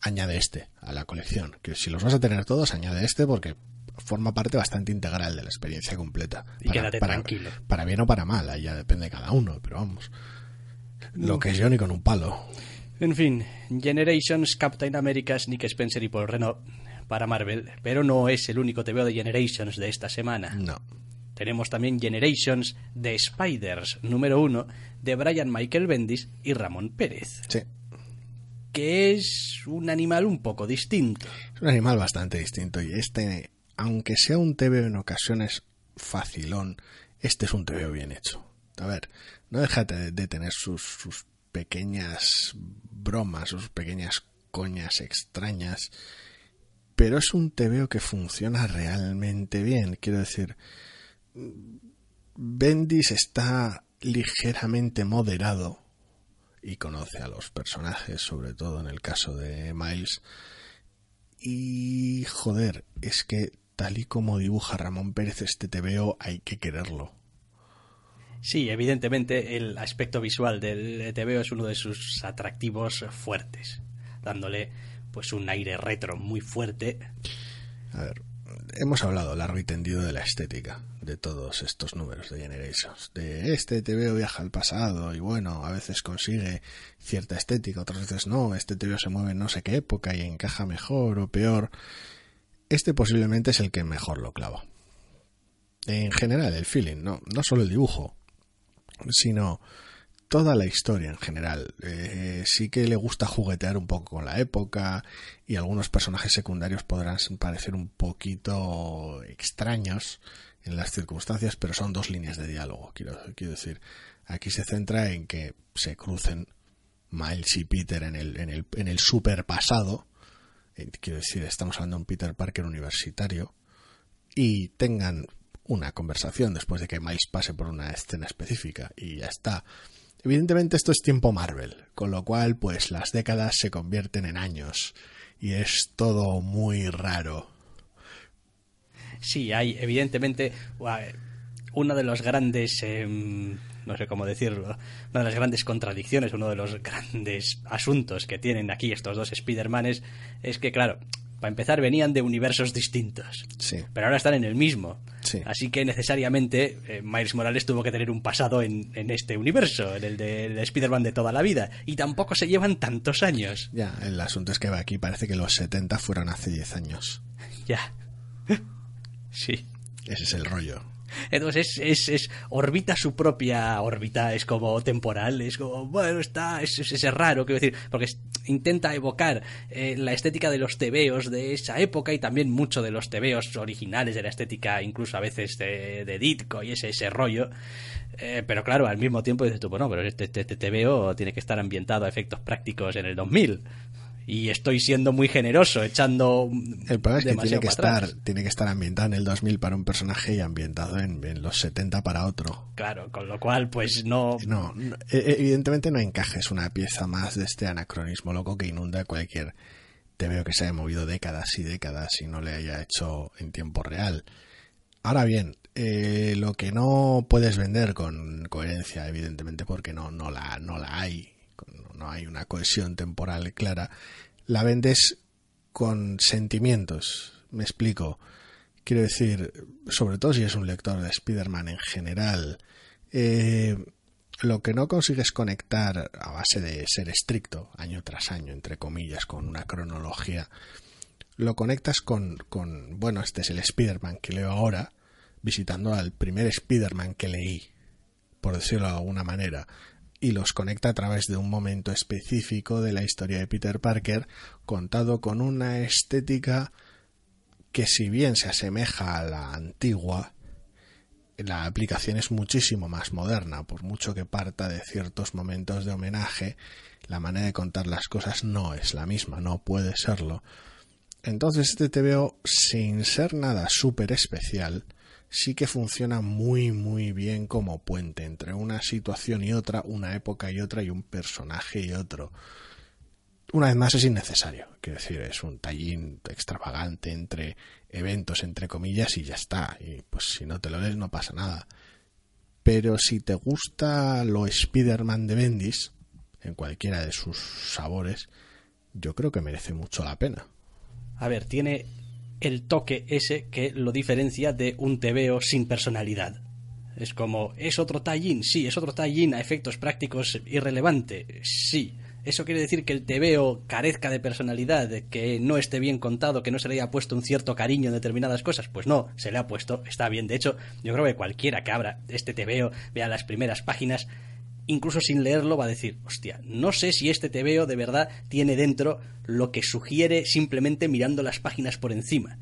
añade este a la colección. Que si los vas a tener todos, añade este porque forma parte bastante integral de la experiencia completa. Y quédate tranquilo. Para bien o para mal, ahí ya depende de cada uno, pero vamos. Lo que es yo ni con un palo. En fin, Generations, Captain America's, Nick Spencer y Paul Renault para Marvel, pero no es el único TVO de Generations de esta semana. No. Tenemos también Generations de Spiders número uno de Brian Michael Bendis y Ramón Pérez. Sí que es un animal un poco distinto. Es un animal bastante distinto y este, aunque sea un TVO en ocasiones facilón, este es un TVO bien hecho. A ver, no deja de, tener sus, sus pequeñas bromas, sus pequeñas coñas extrañas, pero es un TVO que funciona realmente bien. Quiero decir, Bendis está ligeramente moderado y conoce a los personajes, sobre todo en el caso de Miles. Y joder, es que tal y como dibuja Ramón Pérez este TVO hay que quererlo. Sí, evidentemente el aspecto visual del TVO es uno de sus atractivos fuertes, dándole pues un aire retro muy fuerte. A ver, hemos hablado largo y tendido de la estética de todos estos números de Generations. De este TVO viaja al pasado y bueno, a veces consigue cierta estética, otras veces no. Este TVO se mueve en no sé qué época y encaja mejor o peor. Este posiblemente es el que mejor lo clava. En general, el feeling, no, no solo el dibujo, sino toda la historia en general. Eh, sí que le gusta juguetear un poco con la época y algunos personajes secundarios podrán parecer un poquito extraños en las circunstancias, pero son dos líneas de diálogo, quiero, decir. Aquí se centra en que se crucen Miles y Peter en el, en el, en el super pasado. Eh, quiero decir, estamos hablando de un Peter Parker universitario y tengan una conversación después de que Miles pase por una escena específica y ya está. Evidentemente esto es tiempo Marvel, con lo cual pues las décadas se convierten en años y es todo muy raro. Sí, hay evidentemente uno de los grandes, em, no sé cómo decirlo, una de las grandes contradicciones, uno de los grandes asuntos que tienen aquí estos dos Spider-Manes es que, claro, para empezar, venían de universos distintos. Sí. Pero ahora están en el mismo. Sí. Así que necesariamente eh, Miles Morales tuvo que tener un pasado en, en este universo, en el de, de Spider-Man de toda la vida. Y tampoco se llevan tantos años. Ya, el asunto es que aquí parece que los 70 fueron hace 10 años. Ya. sí. Ese es el rollo. Entonces es, es, es, orbita su propia órbita, es como temporal, es como, bueno, está, es, es, raro, quiero decir, porque intenta evocar eh, la estética de los tebeos de esa época y también mucho de los tebeos originales de la estética, incluso a veces de, de Ditko y ese, ese rollo. Eh, pero claro, al mismo tiempo dices tú, bueno, pero este, este, este tebeo tiene que estar ambientado a efectos prácticos en el 2000 y estoy siendo muy generoso echando el problema es que tiene que estar atrás. tiene que estar ambientado en el 2000 para un personaje y ambientado en, en, los 70 para otro. Claro con lo cual pues no. No, no evidentemente no encajes una pieza más de este anacronismo loco que inunda cualquier te veo que se haya movido décadas y décadas y no le haya hecho en tiempo real. Ahora bien eh, lo que no puedes vender con coherencia evidentemente porque no no la no la hay no hay una cohesión temporal clara, la vendes con sentimientos. Me explico. Quiero decir, sobre todo si es un lector de Spider-Man en general, eh, lo que no consigues conectar a base de ser estricto, año tras año, entre comillas, con una cronología, lo conectas con, con bueno, este es el Spider-Man que leo ahora, visitando al primer Spider-Man que leí, por decirlo de alguna manera, y los conecta a través de un momento específico de la historia de Peter Parker contado con una estética que si bien se asemeja a la antigua, la aplicación es muchísimo más moderna, por mucho que parta de ciertos momentos de homenaje, la manera de contar las cosas no es la misma, no puede serlo. Entonces este te veo sin ser nada súper especial, sí que funciona muy muy bien como puente entre una situación y otra, una época y otra y un personaje y otro. Una vez más es innecesario, quiero decir, es un tallín extravagante entre eventos, entre comillas, y ya está. Y pues si no te lo lees no pasa nada. Pero si te gusta lo Spider-Man de Bendis, en cualquiera de sus sabores, yo creo que merece mucho la pena. A ver, tiene el toque ese que lo diferencia de un tebeo sin personalidad. Es como, ¿es otro tallín? Sí, es otro tallín a efectos prácticos irrelevante. Sí. ¿Eso quiere decir que el tebeo carezca de personalidad, que no esté bien contado, que no se le haya puesto un cierto cariño en determinadas cosas? Pues no, se le ha puesto, está bien. De hecho, yo creo que cualquiera que abra este tebeo, vea las primeras páginas, incluso sin leerlo, va a decir, hostia, no sé si este tebeo de verdad tiene dentro lo que sugiere simplemente mirando las páginas por encima.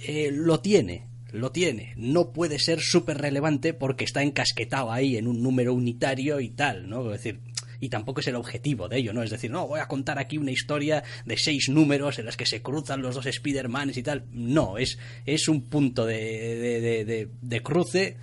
Eh, lo tiene, lo tiene. No puede ser súper relevante porque está encasquetado ahí en un número unitario y tal, ¿no? Es decir, y tampoco es el objetivo de ello, ¿no? Es decir, no, voy a contar aquí una historia de seis números en las que se cruzan los dos Spider-Manes y tal. No, es, es un punto de, de, de, de cruce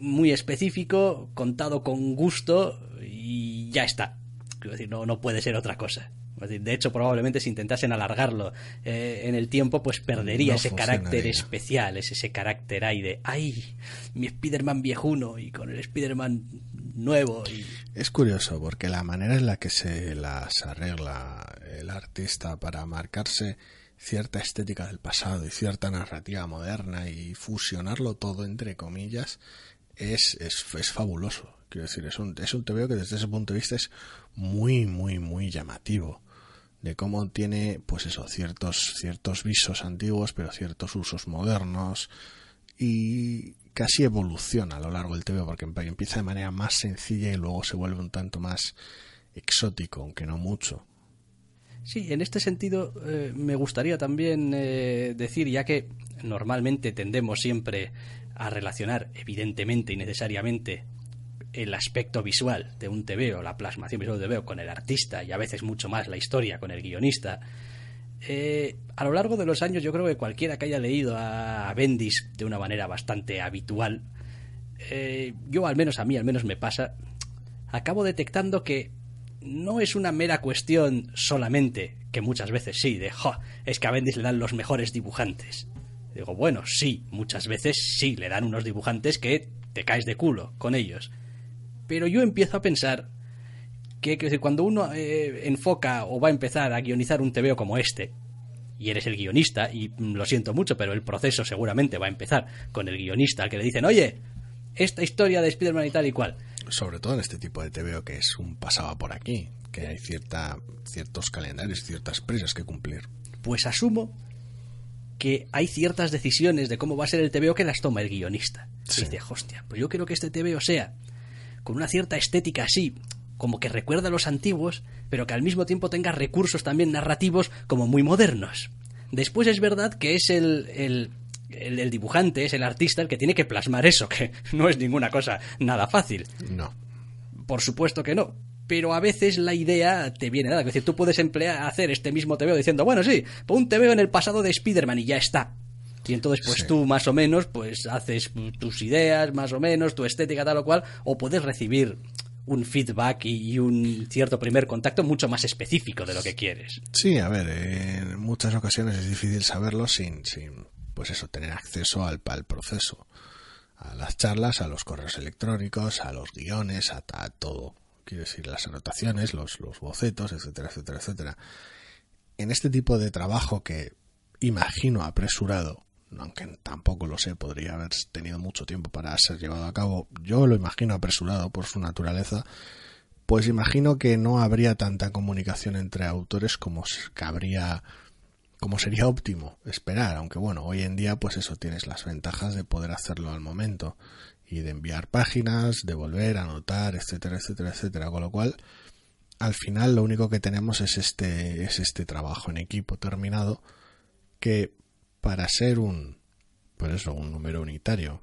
muy específico, contado con gusto y ya está. Quiero decir, no, no puede ser otra cosa. De hecho, probablemente si intentasen alargarlo eh, en el tiempo, pues perdería ese carácter especial, ese, ese carácter ahí de ¡ay! Mi Spider-Man viejuno y con el Spider-Man nuevo. Y... Es curioso porque la manera en la que se las arregla el artista para marcarse cierta estética del pasado y cierta narrativa moderna y fusionarlo todo entre comillas es, es, es fabuloso. Quiero decir, es un, es un TVO que desde ese punto de vista es muy, muy, muy llamativo. De cómo tiene, pues eso, ciertos, ciertos visos antiguos, pero ciertos usos modernos. Y casi evoluciona a lo largo del TVO, porque empieza de manera más sencilla y luego se vuelve un tanto más exótico, aunque no mucho. Sí, en este sentido eh, me gustaría también eh, decir, ya que normalmente tendemos siempre a relacionar, evidentemente y necesariamente, el aspecto visual de un TVO, la plasmación visual de un TVO con el artista y a veces mucho más la historia con el guionista. Eh, a lo largo de los años yo creo que cualquiera que haya leído a Bendis de una manera bastante habitual, yo al menos a mí, al menos me pasa, acabo detectando que no es una mera cuestión solamente, que muchas veces sí, de, jo, es que a Bendis le dan los mejores dibujantes. Digo, bueno, sí, muchas veces sí, le dan unos dibujantes que te caes de culo con ellos. Pero yo empiezo a pensar que, cuando uno eh, enfoca o va a empezar a guionizar un TVO como este, y eres el guionista, y lo siento mucho, pero el proceso seguramente va a empezar con el guionista al que le dicen, oye, esta historia de Spider-Man y tal y cual, sobre todo en este tipo de TVO que es un pasaba por aquí, que hay cierta, ciertos calendarios, ciertas prisas que cumplir. Pues asumo que hay ciertas decisiones de cómo va a ser el TVO que las toma el guionista. Y dice, hostia, pues yo quiero que este TVO sea con una cierta estética así, como que recuerda a los antiguos, pero que al mismo tiempo tenga recursos también narrativos como muy modernos. Después es verdad que es el, el, dibujante, es el artista el que tiene que plasmar eso, que no es ninguna cosa nada fácil. No. Por supuesto que no. Pero a veces la idea te viene dada. Es decir, tú puedes emplear, hacer este mismo TVO diciendo, bueno, sí, un TVO en el pasado de Spider-Man y ya está. Y entonces, pues tú más o menos, pues haces tus ideas, más o menos, tu estética, tal o cual, o puedes recibir un feedback y un cierto primer contacto mucho más específico de lo que quieres. Sí, a ver, en muchas ocasiones es difícil saberlo sin, sin pues eso, tener acceso al, proceso, a las charlas, a los correos electrónicos, a los guiones, a, todo. Quiero decir, las anotaciones, los, los bocetos, etcétera, etcétera, etcétera. En este tipo de trabajo que imagino apresurado, aunque tampoco lo sé, podría haber tenido mucho tiempo para ser llevado a cabo, yo lo imagino apresurado por su naturaleza, pues imagino que no habría tanta comunicación entre autores como cabría como sería óptimo esperar, aunque bueno, hoy en día pues eso tienes las ventajas de poder hacerlo al momento y de enviar páginas, de volver anotar, etcétera, etcétera, etcétera, con lo cual al final lo único que tenemos es este es este trabajo en equipo terminado que para ser un pues eso, un número unitario,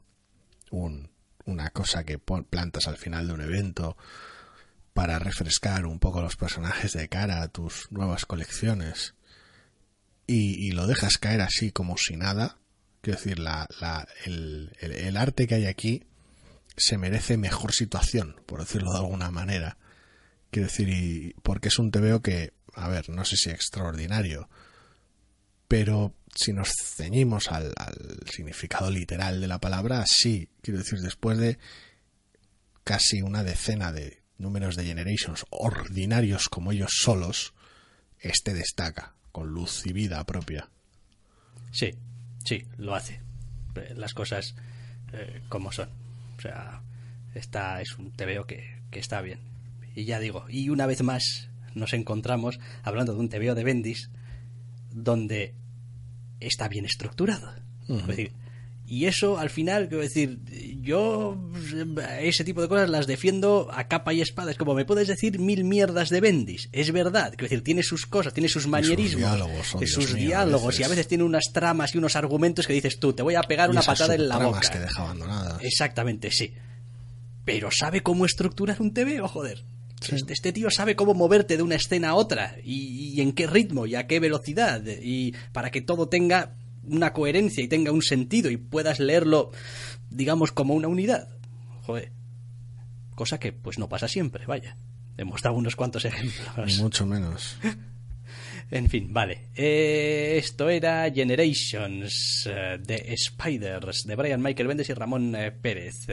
un, una cosa que plantas al final de un evento para refrescar un poco los personajes de cara a tus nuevas colecciones y, lo dejas caer así como si nada, quiero decir, la, la, el, el, arte que hay aquí se merece mejor situación, por decirlo de alguna manera. Quiero decir, y, porque es un TVO que, a ver, no sé si extraordinario, pero si nos ceñimos al, significado literal de la palabra, sí, quiero decir, después de casi una decena de números de Generations ordinarios como ellos solos, este destaca con luz y vida propia. Sí, sí, lo hace. Las cosas eh, como son. O sea, esta es un TVO que, que está bien. Y ya digo, y una vez más nos encontramos hablando de un TVO de Bendis donde está bien estructurado. Es decir, y eso, al final, quiero decir, yo ese tipo de cosas las defiendo a capa y espada. Es como me puedes decir mil mierdas de Bendis. Es verdad, quiero decir, tiene sus cosas, tiene sus manierismos, sus sus diálogos, y a veces tiene unas tramas y unos argumentos que dices tú, te voy a pegar una patada en la boca. que deja abandonadas. Exactamente, sí. Pero sabe cómo estructurar un TV, o joder. Este, este, tío sabe cómo moverte de una escena a otra y, y en qué ritmo y a qué velocidad y para que todo tenga una coherencia y tenga un sentido y puedas leerlo, digamos, como una unidad. Joder. Cosa que pues no pasa siempre, vaya. Hemos dado unos cuantos ejemplos. Mucho menos. En fin, vale. Eh, esto era Generations eh, de Spiders de Brian Michael Bendis y Ramón eh, Pérez.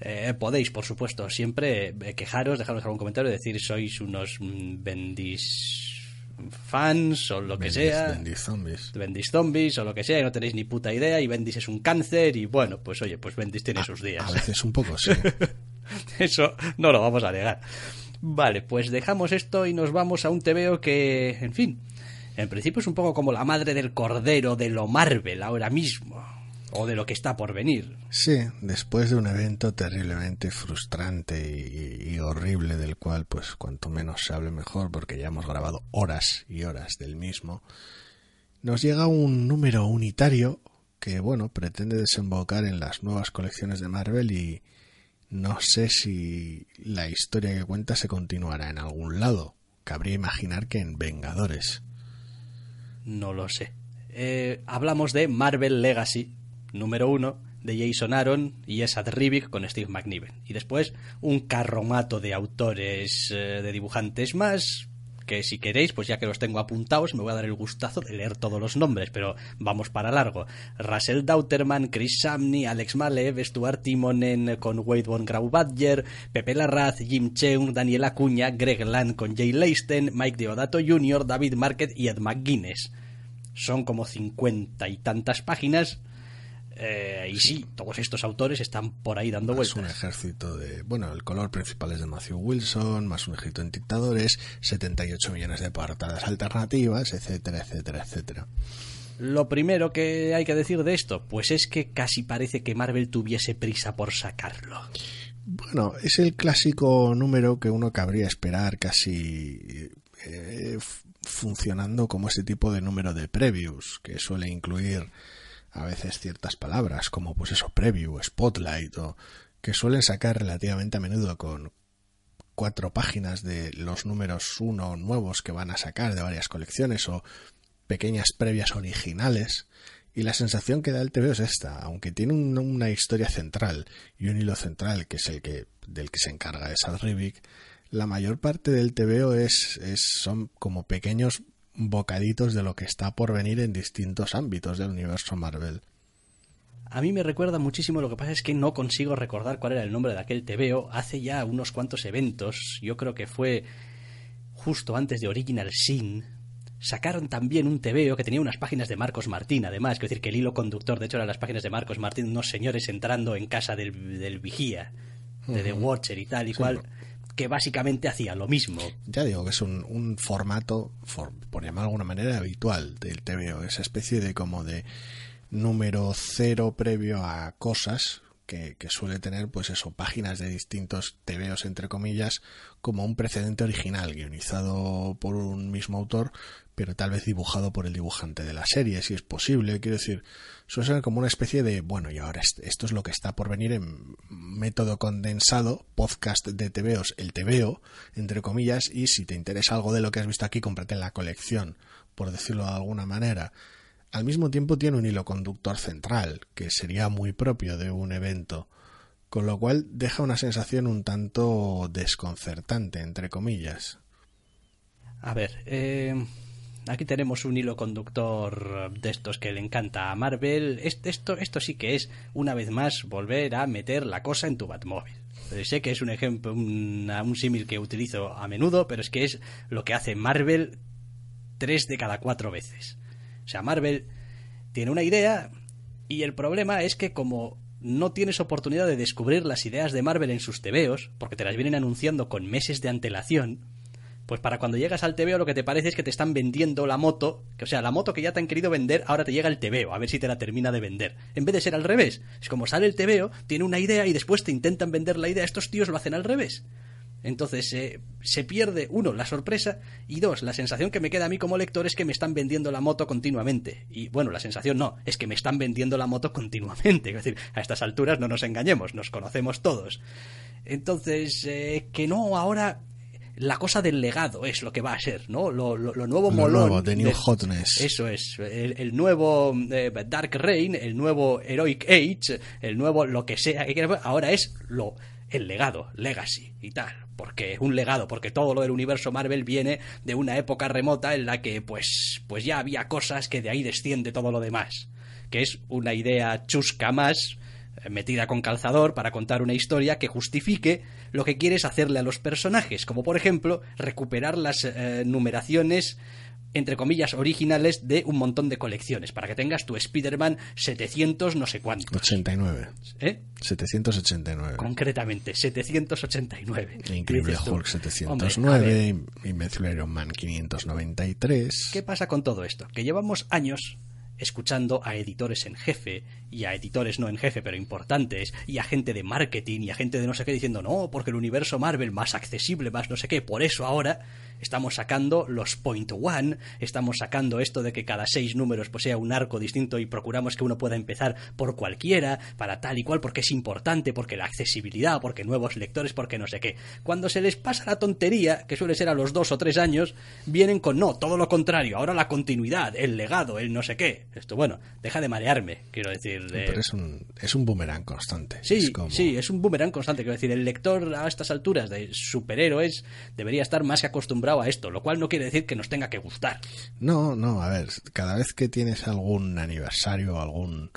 Eh, podéis, por supuesto, siempre quejaros, dejaros algún comentario, decir sois unos mm, Bendis fans o lo que Bendis- sea. Bendis zombies. Bendis zombies o lo que sea y no tenéis ni puta idea y Bendis es un cáncer y bueno, pues oye, pues Bendis tiene sus días. A veces un poco, sí. Eso no lo vamos a negar. Vale, pues dejamos esto y nos vamos a un TVO que, en fin, en principio es un poco como la madre del cordero de lo Marvel ahora mismo, o de lo que está por venir. Sí, después de un evento terriblemente frustrante y, y horrible del cual, pues cuanto menos se hable mejor, porque ya hemos grabado horas y horas del mismo, nos llega un número unitario que, bueno, pretende desembocar en las nuevas colecciones de Marvel y no sé si la historia que cuenta se continuará en algún lado. Cabría imaginar que en Vengadores. No lo sé. Eh, hablamos de Marvel Legacy, número uno, de Jason Aaron y Esad Ribic con Steve McNiven. Y después un carromato de autores, eh, de dibujantes más, que si queréis, pues ya que los tengo apuntados, me voy a dar el gustazo de leer todos los nombres, pero vamos para largo. Russell Dauterman, Chris Samney, Alex Malev, Stuart Timonen con Wade von Graubadger, Pepe Larraz, Jim Cheung, Daniel Acuña, Greg Land con Jay Leisten, Mike Deodato Jr., David Market y Ed McGuinness. Son como cincuenta y tantas páginas. Eh, y sí, todos estos autores están por ahí dando Más un vueltas. ejército de. Bueno, el color principal es de Matthew Wilson, más un ejército en dictadores, 78 millones de portadas alternativas, etcétera, etcétera, etcétera. Lo primero que hay que decir de esto, pues es que casi parece que Marvel tuviese prisa por sacarlo. Bueno, es el clásico número que uno cabría esperar casi eh, funcionando como ese tipo de número de previews, que suele incluir a veces ciertas palabras, como pues eso, preview, spotlight, o que suelen sacar relativamente a menudo con cuatro páginas de los números uno nuevos que van a sacar de varias colecciones o pequeñas previas originales. Y la sensación que da el TVO es esta, aunque tiene un- una historia central y un hilo central que es el que del que se encarga de Sad Rivik, la mayor parte del TVO es, es son como pequeños bocaditos de lo que está por venir en distintos ámbitos del universo Marvel. A mí me recuerda muchísimo, lo que pasa es que no consigo recordar cuál era el nombre de aquel TVO. Hace ya unos cuantos eventos, yo creo que fue justo antes de Original Sin, sacaron también un TVO que tenía unas páginas de Marcos Martín, además, es decir, que el hilo conductor, de hecho, eran las páginas de Marcos Martín, unos señores entrando en casa del, del vigía, de The Watcher y tal y cual, que básicamente hacía lo mismo. Ya digo que es un, un formato, for- por llamar de alguna manera, habitual del TVO, esa especie de como de número cero previo a cosas que, que suele tener, pues eso, páginas de distintos TVOs, entre comillas, como un precedente original, guionizado por un mismo autor, pero tal vez dibujado por el dibujante de la serie, si es posible. Quiero decir, suele ser como una especie de, bueno, y ahora est- esto es lo que está por venir en método condensado, podcast de TVOs, el TVO, entre comillas, y si te interesa algo de lo que has visto aquí, cómprate la colección, por decirlo de alguna manera. Al mismo tiempo tiene un hilo conductor central, que sería muy propio de un evento, con lo cual deja una sensación un tanto desconcertante, entre comillas. A ver, eh, aquí tenemos un hilo conductor de estos que le encanta a Marvel. Est- Esto, sí que es, una vez más, volver a meter la cosa en tu Batmóvil. Eh, Sé que es un ejemplo, una- un símil que utilizo a menudo, pero es que es lo que hace Marvel tres de cada cuatro veces. O sea, Marvel tiene una idea y el problema es que como no tienes oportunidad de descubrir las ideas de Marvel en sus tebeos, porque te las vienen anunciando con meses de antelación, pues para cuando llegas al TVO lo que te parece es que te están vendiendo la moto, que o sea, la moto que ya te han querido vender, ahora te llega el TVO, a ver si te la termina de vender. En vez de ser al revés, es como sale el TVO, tiene una idea y después te intentan vender la idea, estos tíos lo hacen al revés. Entonces eh, se pierde, uno, la sorpresa y dos, la sensación que me queda a mí como lector es que me están vendiendo la moto continuamente. Y bueno, la sensación no, es que me están vendiendo la moto continuamente. Es decir, a estas alturas no nos engañemos, nos conocemos todos. Entonces, eh, que no, ahora la cosa del legado es lo que va a ser, ¿no? Lo, lo, lo nuevo Lo molón. nuevo, The New de- Hotness. Eso es. El, el nuevo eh, Dark Reign, el nuevo Heroic Age, el nuevo lo que sea. Ahora es lo el legado, Legacy y tal. Porque un legado, porque todo lo del universo Marvel viene de una época remota en la que pues, pues ya había cosas que de ahí desciende todo lo demás. Que es una idea chusca más metida con calzador para contar una historia que justifique lo que quieres hacerle a los personajes, como por ejemplo recuperar las eh, numeraciones entre comillas originales de un montón de colecciones para que tengas tu Spider-Man 700 no sé cuánto, 89. ¿eh? 789. Concretamente 789. Increíble Hulk "Hombre, a 709, ver, Invencible Iron Man 593. ¿Qué pasa con todo esto? Que llevamos años escuchando a editores en jefe y a editores no en jefe pero importantes y a gente de marketing y a gente de no sé qué diciendo no porque el universo Marvel más accesible más no sé qué por eso ahora estamos sacando los point one estamos sacando esto de que cada seis números pues sea un arco distinto y procuramos que uno pueda empezar por cualquiera para tal y cual porque es importante porque la accesibilidad porque nuevos lectores porque no sé qué cuando se les pasa la tontería que suele ser a los dos o tres años vienen con no todo lo contrario ahora la continuidad el legado el no sé qué esto bueno deja de marearme quiero decir de- Pero es un, es un boomerang constante. Sí, Es como- sí, es un boomerang constante. Quiero decir, el lector a estas alturas de superhéroes debería estar más que acostumbrado a esto, lo cual no quiere decir que nos tenga que gustar. No, no, a ver, cada vez que tienes algún aniversario, algún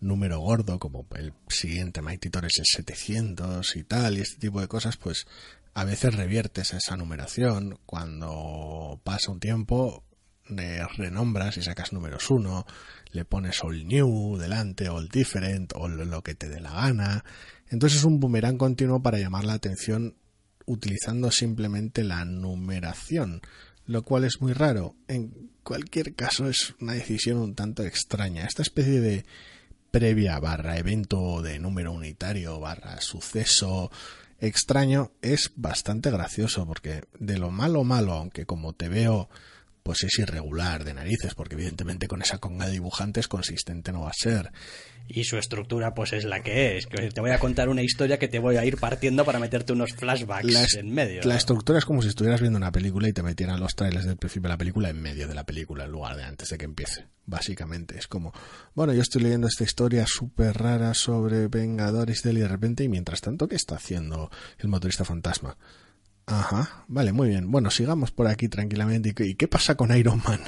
número gordo, como el siguiente Mighty Thor es el 700 y tal, y este tipo de cosas, pues a veces reviertes esa numeración. Cuando pasa un tiempo, le renombras y sacas números 1, le pones All New delante, All Different, o lo que te dé la gana. Entonces es un boomerang continuo para llamar la atención utilizando simplemente la numeración, lo cual es muy raro. En cualquier caso es una decisión un tanto extraña. Esta especie de previa barra evento de número unitario barra suceso extraño es bastante gracioso porque de lo malo malo, aunque como te veo pues es irregular de narices, porque evidentemente con esa conga de dibujantes consistente no va a ser. Y su estructura, pues es la que es. Que te voy a contar una historia que te voy a ir partiendo para meterte unos flashbacks La, en medio. la ¿no? estructura es como si estuvieras viendo una película y te metieran los trailers del principio de la película en medio de la película en lugar de antes de que empiece. Básicamente es como, bueno, yo estoy leyendo esta historia súper rara sobre Vengadores y de repente y mientras tanto, ¿qué está haciendo el motorista fantasma? Ajá, vale, muy bien. Bueno, sigamos por aquí tranquilamente. ¿Y qué, y qué pasa con Iron Man?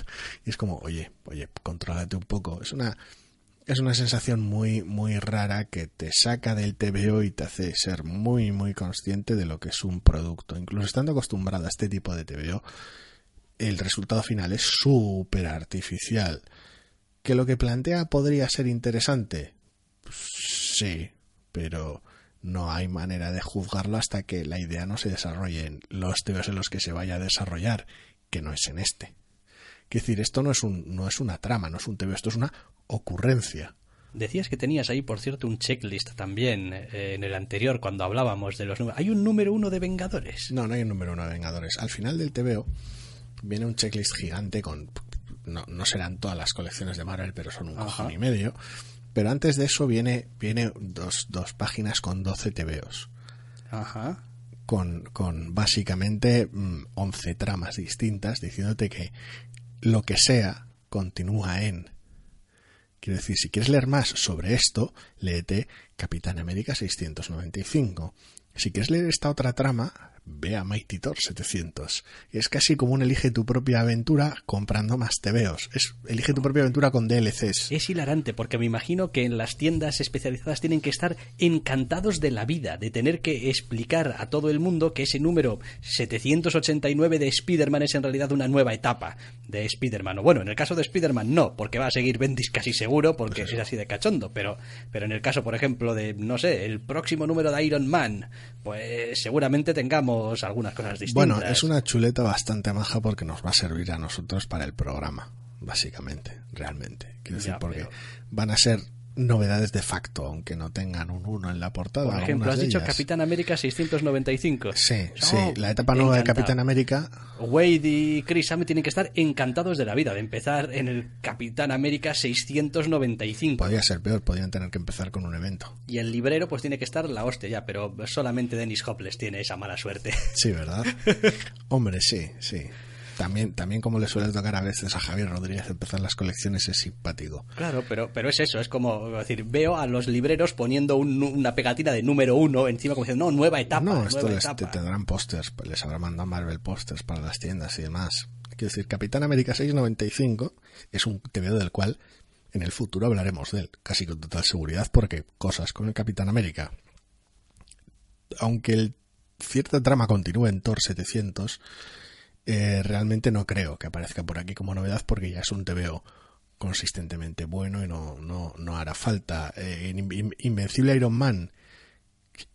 Y es como, oye, oye, contrólate un poco. Es una, es una sensación muy, muy rara que te saca del TVO y te hace ser muy, muy consciente de lo que es un producto. Incluso estando acostumbrado a este tipo de TVO, el resultado final es súper artificial. ¿Que lo que plantea podría ser interesante? Pues sí, pero no hay manera de juzgarlo hasta que la idea no se desarrolle en los TVOs en los que se vaya a desarrollar, que no es en este. Quiero decir, esto no es, un, no es una trama, no es un TVO, esto es una ocurrencia. Decías que tenías ahí, por cierto, un checklist también eh, en el anterior cuando hablábamos de los números. Hay un número uno de Vengadores. No, no hay un número uno de Vengadores. Al final del TVO viene un checklist gigante con... No, no serán todas las colecciones de Marvel, pero son un Ajá. cojón y medio. Pero antes de eso viene, viene dos, dos páginas con 12 TVOs. Ajá. Con, con básicamente mm, 11 tramas distintas diciéndote que lo que sea continúa en. Quiero decir, si quieres leer más sobre esto, léete Capitán América 695. Si quieres leer esta otra trama, ve a Mighty Thor 700. Es casi como un elige tu propia aventura comprando más TVOs. Es elige tu propia aventura con DLCs. Es hilarante porque me imagino que en las tiendas especializadas tienen que estar encantados de la vida, de tener que explicar a todo el mundo que ese número 789 de Spider-Man es en realidad una nueva etapa de Spider-Man. O bueno, en el caso de Spider-Man no, porque va a seguir Bendis casi seguro, porque es así de cachondo. Pero, pero en el caso, por ejemplo, de, no sé, el próximo número de Iron Man, pues seguramente tengamos algunas cosas distintas. Bueno, es una chuleta bastante maja porque nos va a servir a nosotros para el programa, básicamente, realmente. Quiero decir, Ya, porque pero- van a ser novedades de facto, aunque no tengan un 1 en la portada. Por ejemplo, has de dicho. Capitán América 695. Sí, Oh, sí, la etapa nueva de encantado. Capitán América. Wade y Chris Sam tienen que estar encantados de la vida de empezar en el Capitán América 695. Podría ser peor, podrían tener que empezar con un evento. Y el librero pues tiene que estar la hostia ya, pero solamente Dennis Hopeless tiene esa mala suerte. Sí, ¿verdad? Hombre, sí, sí. También, también como le suele tocar a veces a Javier Rodríguez empezar las colecciones es simpático. Claro, pero, pero es eso, es como decir, veo a los libreros poniendo un- una pegatina de número uno encima como diciendo, no, nueva etapa, no, nueva esto les etapa. te tendrán pósters, pues les habrá mandado Marvel pósters para las tiendas y demás. Quiero decir, Capitán América 695 es un TVO del cual en el futuro hablaremos de él, casi con total seguridad, porque cosas con el Capitán América, aunque el, cierta trama continúe en Thor 700, eh, realmente no creo que aparezca por aquí como novedad porque ya es un TVO consistentemente bueno y no, no, no hará falta. Eh, en In- Invencible Iron Man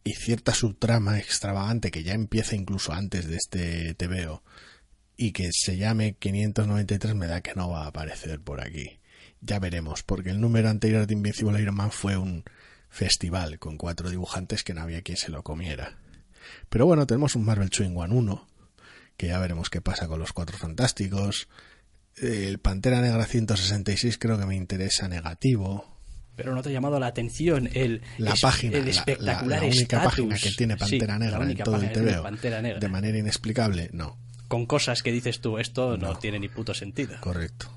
y cierta subtrama extravagante que ya empieza incluso antes de este TVO y que se llame 593 me da que no va a aparecer por aquí. Ya veremos, porque el número anterior de Invincible Iron Man fue un festival con cuatro dibujantes que no había quien se lo comiera. Pero bueno, tenemos un Marvel Chewing One 1, que ya veremos qué pasa con los cuatro fantásticos. El Pantera Negra 166 creo que me interesa negativo. Pero no te ha llamado la atención el, La es- página, el la- espectacular la, la única página que tiene Pantera Sí, Negra en todo el TVO de manera inexplicable, no, Con cosas que dices tú, esto no, No. tiene ni puto sentido. correcto.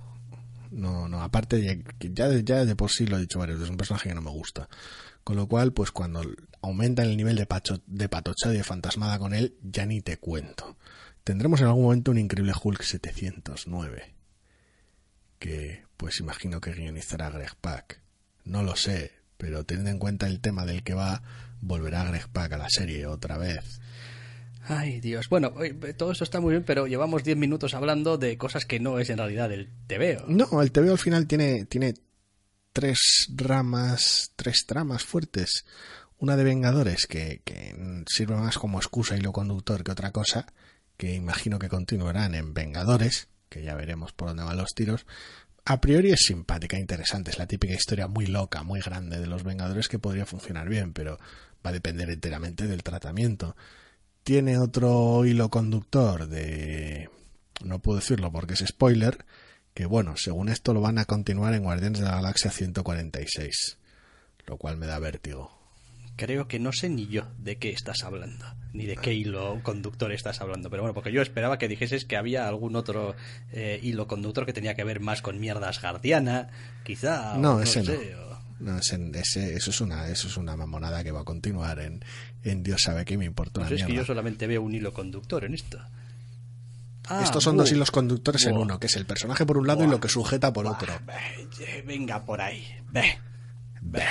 No, no, aparte ya, ya, de- ya de por sí lo he dicho veces, es un personaje que no me gusta. Con lo cual, pues cuando aumenta el nivel de, pacho, de patochada y de fantasmada con él, ya ni te cuento. Tendremos en algún momento un increíble Hulk 709. Que, pues imagino que guionizará Greg Pak. No lo sé, pero teniendo en cuenta el tema del que va, volverá Greg Pak a la serie otra vez. Ay, Dios. Bueno, todo esto está muy bien, pero llevamos 10 minutos hablando de cosas que no es en realidad el TVO. No, el TVO al final tiene, tiene tres ramas, tres tramas fuertes. Una de Vengadores, que, que sirve más como excusa y lo conductor que otra cosa, que imagino que continuarán en Vengadores, que ya veremos por dónde van los tiros. A priori es simpática, interesante, es la típica historia muy loca, muy grande de los Vengadores que podría funcionar bien, pero va a depender enteramente del tratamiento. Tiene otro hilo conductor de... no puedo decirlo porque es spoiler, que bueno, según esto lo van a continuar en Guardianes de la Galaxia 146, lo cual me da vértigo. Creo que no sé ni yo de qué estás hablando, ni de qué hilo conductor estás hablando. Pero bueno, porque yo esperaba que dijeses que había algún otro eh, hilo conductor que tenía que ver más con mierdas guardiana, quizá. o No, ese no. o- No, ese, ese- eso es una eso es una mamonada que va a continuar en, en Dios sabe qué me importa Pues es que yo solamente veo un hilo conductor en esto. Ah, Estos son dos hilos conductores en uno, que es el personaje por un lado y lo que sujeta por otro. ve, Venga por ahí. Ve. Ve.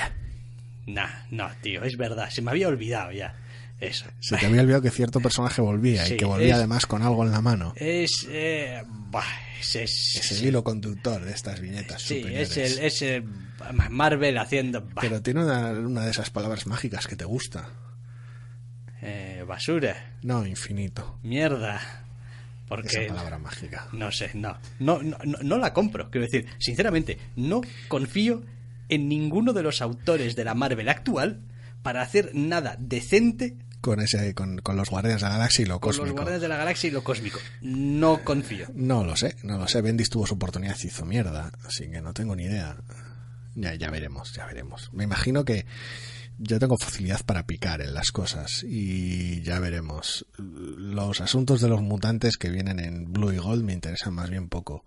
Nah, no, tío, es verdad. Se me había olvidado ya. Eso. Se te había olvidado que cierto personaje volvía Sí, y que volvía es- además con algo en la mano. Es. Eh, bah, es, es- Es el hilo conductor de estas viñetas Sí, superiores. es el, es el Marvel haciendo bah, Pero tiene una, una de esas palabras mágicas que te gusta. eh, basura, No, infinito. mierda. Porque Esa palabra mágica. no sé, no, no, no, no, no la compro. Quiero decir, sinceramente, no confío en ninguno de los autores de la Marvel actual para hacer nada decente Con ese, con, con los guardianes de la galaxia y lo con los cósmico. Guardianes de la Galaxia y lo cósmico. No confío. No lo sé, no lo sé. Bendis tuvo su oportunidad y hizo mierda, así que no tengo ni idea. Ya, ya veremos, ya veremos. Me imagino que yo tengo facilidad para picar en las cosas y ya veremos. Los asuntos de los mutantes que vienen en Blue y Gold me interesan más bien poco.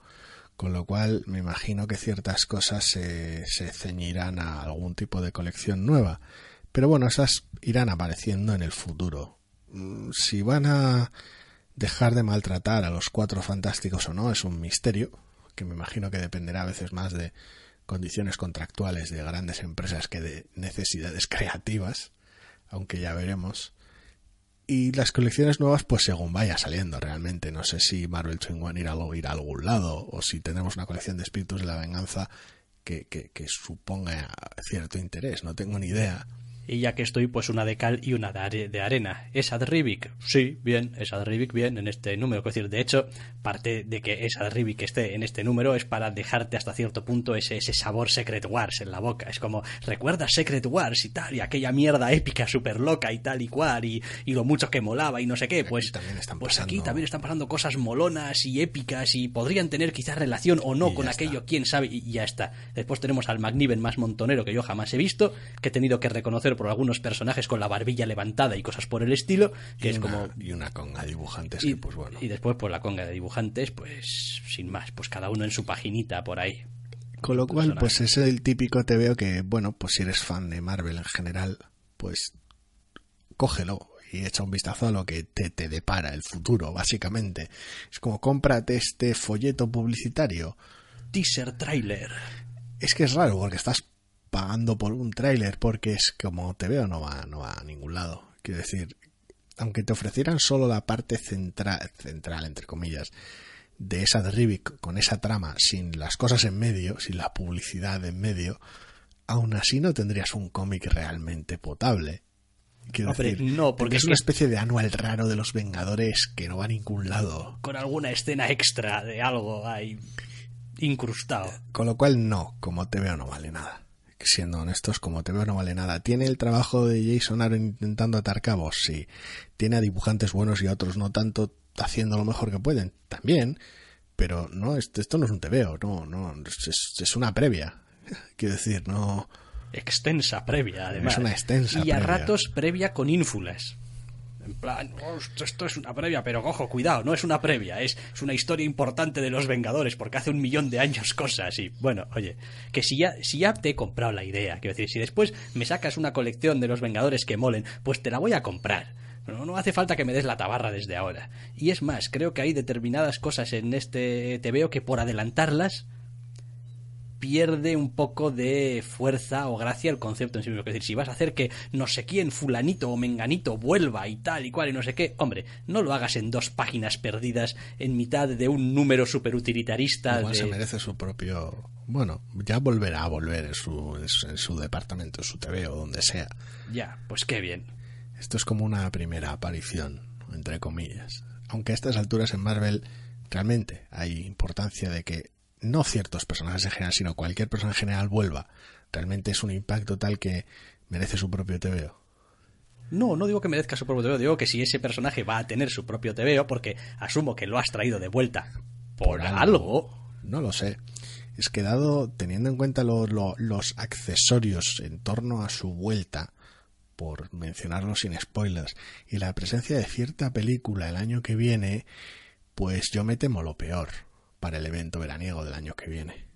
Con lo cual me imagino que ciertas cosas se, ceñirán a algún tipo de colección nueva. Pero bueno, esas irán apareciendo en el futuro. Mm, Si van a dejar de maltratar a los cuatro fantásticos o no es un misterio, que me imagino que dependerá a veces más de condiciones contractuales de grandes empresas que de necesidades creativas, aunque ya veremos. Y las colecciones nuevas, pues según vaya saliendo realmente. No sé si Marvel Twin irá, a- irá a algún lado, o si tenemos una colección de espíritus de la venganza que, que, que suponga cierto interés, no tengo ni idea. Y ya que estoy, pues una de cal y una de, arena. ¿Es Adrivik? Sí, bien, es Adrivik bien en este número. Es decir, de hecho, parte de que es Adrivik esté en este número es para dejarte hasta cierto punto ese, ese sabor Secret Wars en la boca. Es como, ¿recuerdas Secret Wars y tal? Y aquella mierda épica, súper loca y tal y cual, y, lo mucho que molaba y no sé qué. Pues, aquí también están pues aquí también están pasando cosas molonas y épicas y podrían tener quizás relación o no con aquello, quién sabe, y ya está. Después tenemos al McNiven más montonero que yo jamás he visto, que he tenido que reconocer por algunos personajes con la barbilla levantada y cosas por el estilo, que es como... Y una conga de dibujantes y, pues bueno. Y después, pues la conga de dibujantes, pues sin más, pues cada uno en su paginita por ahí. Con lo cual, pues es el típico te veo que, bueno, pues si eres fan de Marvel en general, pues cógelo y echa un vistazo a lo que te, te depara el futuro, básicamente. Es como cómprate este folleto publicitario. Teaser trailer. Es que es raro porque estás pagando por un tráiler porque es como te veo no va, no va a ningún lado. Quiero decir, aunque te ofrecieran solo la parte central, central entre comillas, de esa de Rivik con esa trama, sin las cosas en medio, sin la publicidad en medio, aún así no tendrías un cómic realmente potable. Quiero decir, no, porque es una especie de anual raro de los Vengadores que no va a ningún lado. Con alguna escena extra de algo ahí incrustado. Con lo cual, no, como te veo, no vale nada siendo honestos, como te veo, no vale nada. ¿Tiene el trabajo de Jason Aaron intentando atar cabos? Sí. ¿Tiene a dibujantes buenos y a otros no tanto haciendo lo mejor que pueden? También. Pero no, esto, esto no es un tebeo, no, no, es, es una previa. Quiero decir, no. Extensa previa, además. Es una extensa Y a ratos previa con ínfulas. En plan, esto, es una previa, pero ojo, cuidado, no es una previa, es, una historia importante de los Vengadores, porque hace un millón de años cosas. Y bueno, oye, que si ya, si ya te he comprado la idea, quiero decir, si después me sacas una colección de los Vengadores que molen, pues te la voy a comprar. No, no hace falta que me des la tabarra desde ahora. Y es más, creo que hay determinadas cosas en este te veo que por adelantarlas pierde un poco de fuerza o gracia el concepto en sí mismo. Es decir, si vas a hacer que no sé quién, fulanito o menganito, vuelva y tal y cual y no sé qué, hombre, no lo hagas en dos páginas perdidas en mitad de un número superutilitarista. Igual se merece su propio... Bueno, ya volverá a volver en su, en su departamento, en su TV o donde sea. Ya, pues qué bien. Esto es como una primera aparición, entre comillas. Aunque a estas alturas en Marvel realmente hay importancia de que no ciertos personajes en general, sino cualquier persona en general vuelva, realmente es un impacto tal que merece su propio TVO. No, no digo que merezca su propio TVO, digo que si ese personaje va a tener su propio TVO, porque asumo que lo has traído de vuelta por, algo. No lo sé. Es que dado, teniendo en cuenta los accesorios en torno a su vuelta, por mencionarlo sin spoilers, y la presencia de cierta película el año que viene, pues yo me temo lo peor para el evento veraniego del año que viene.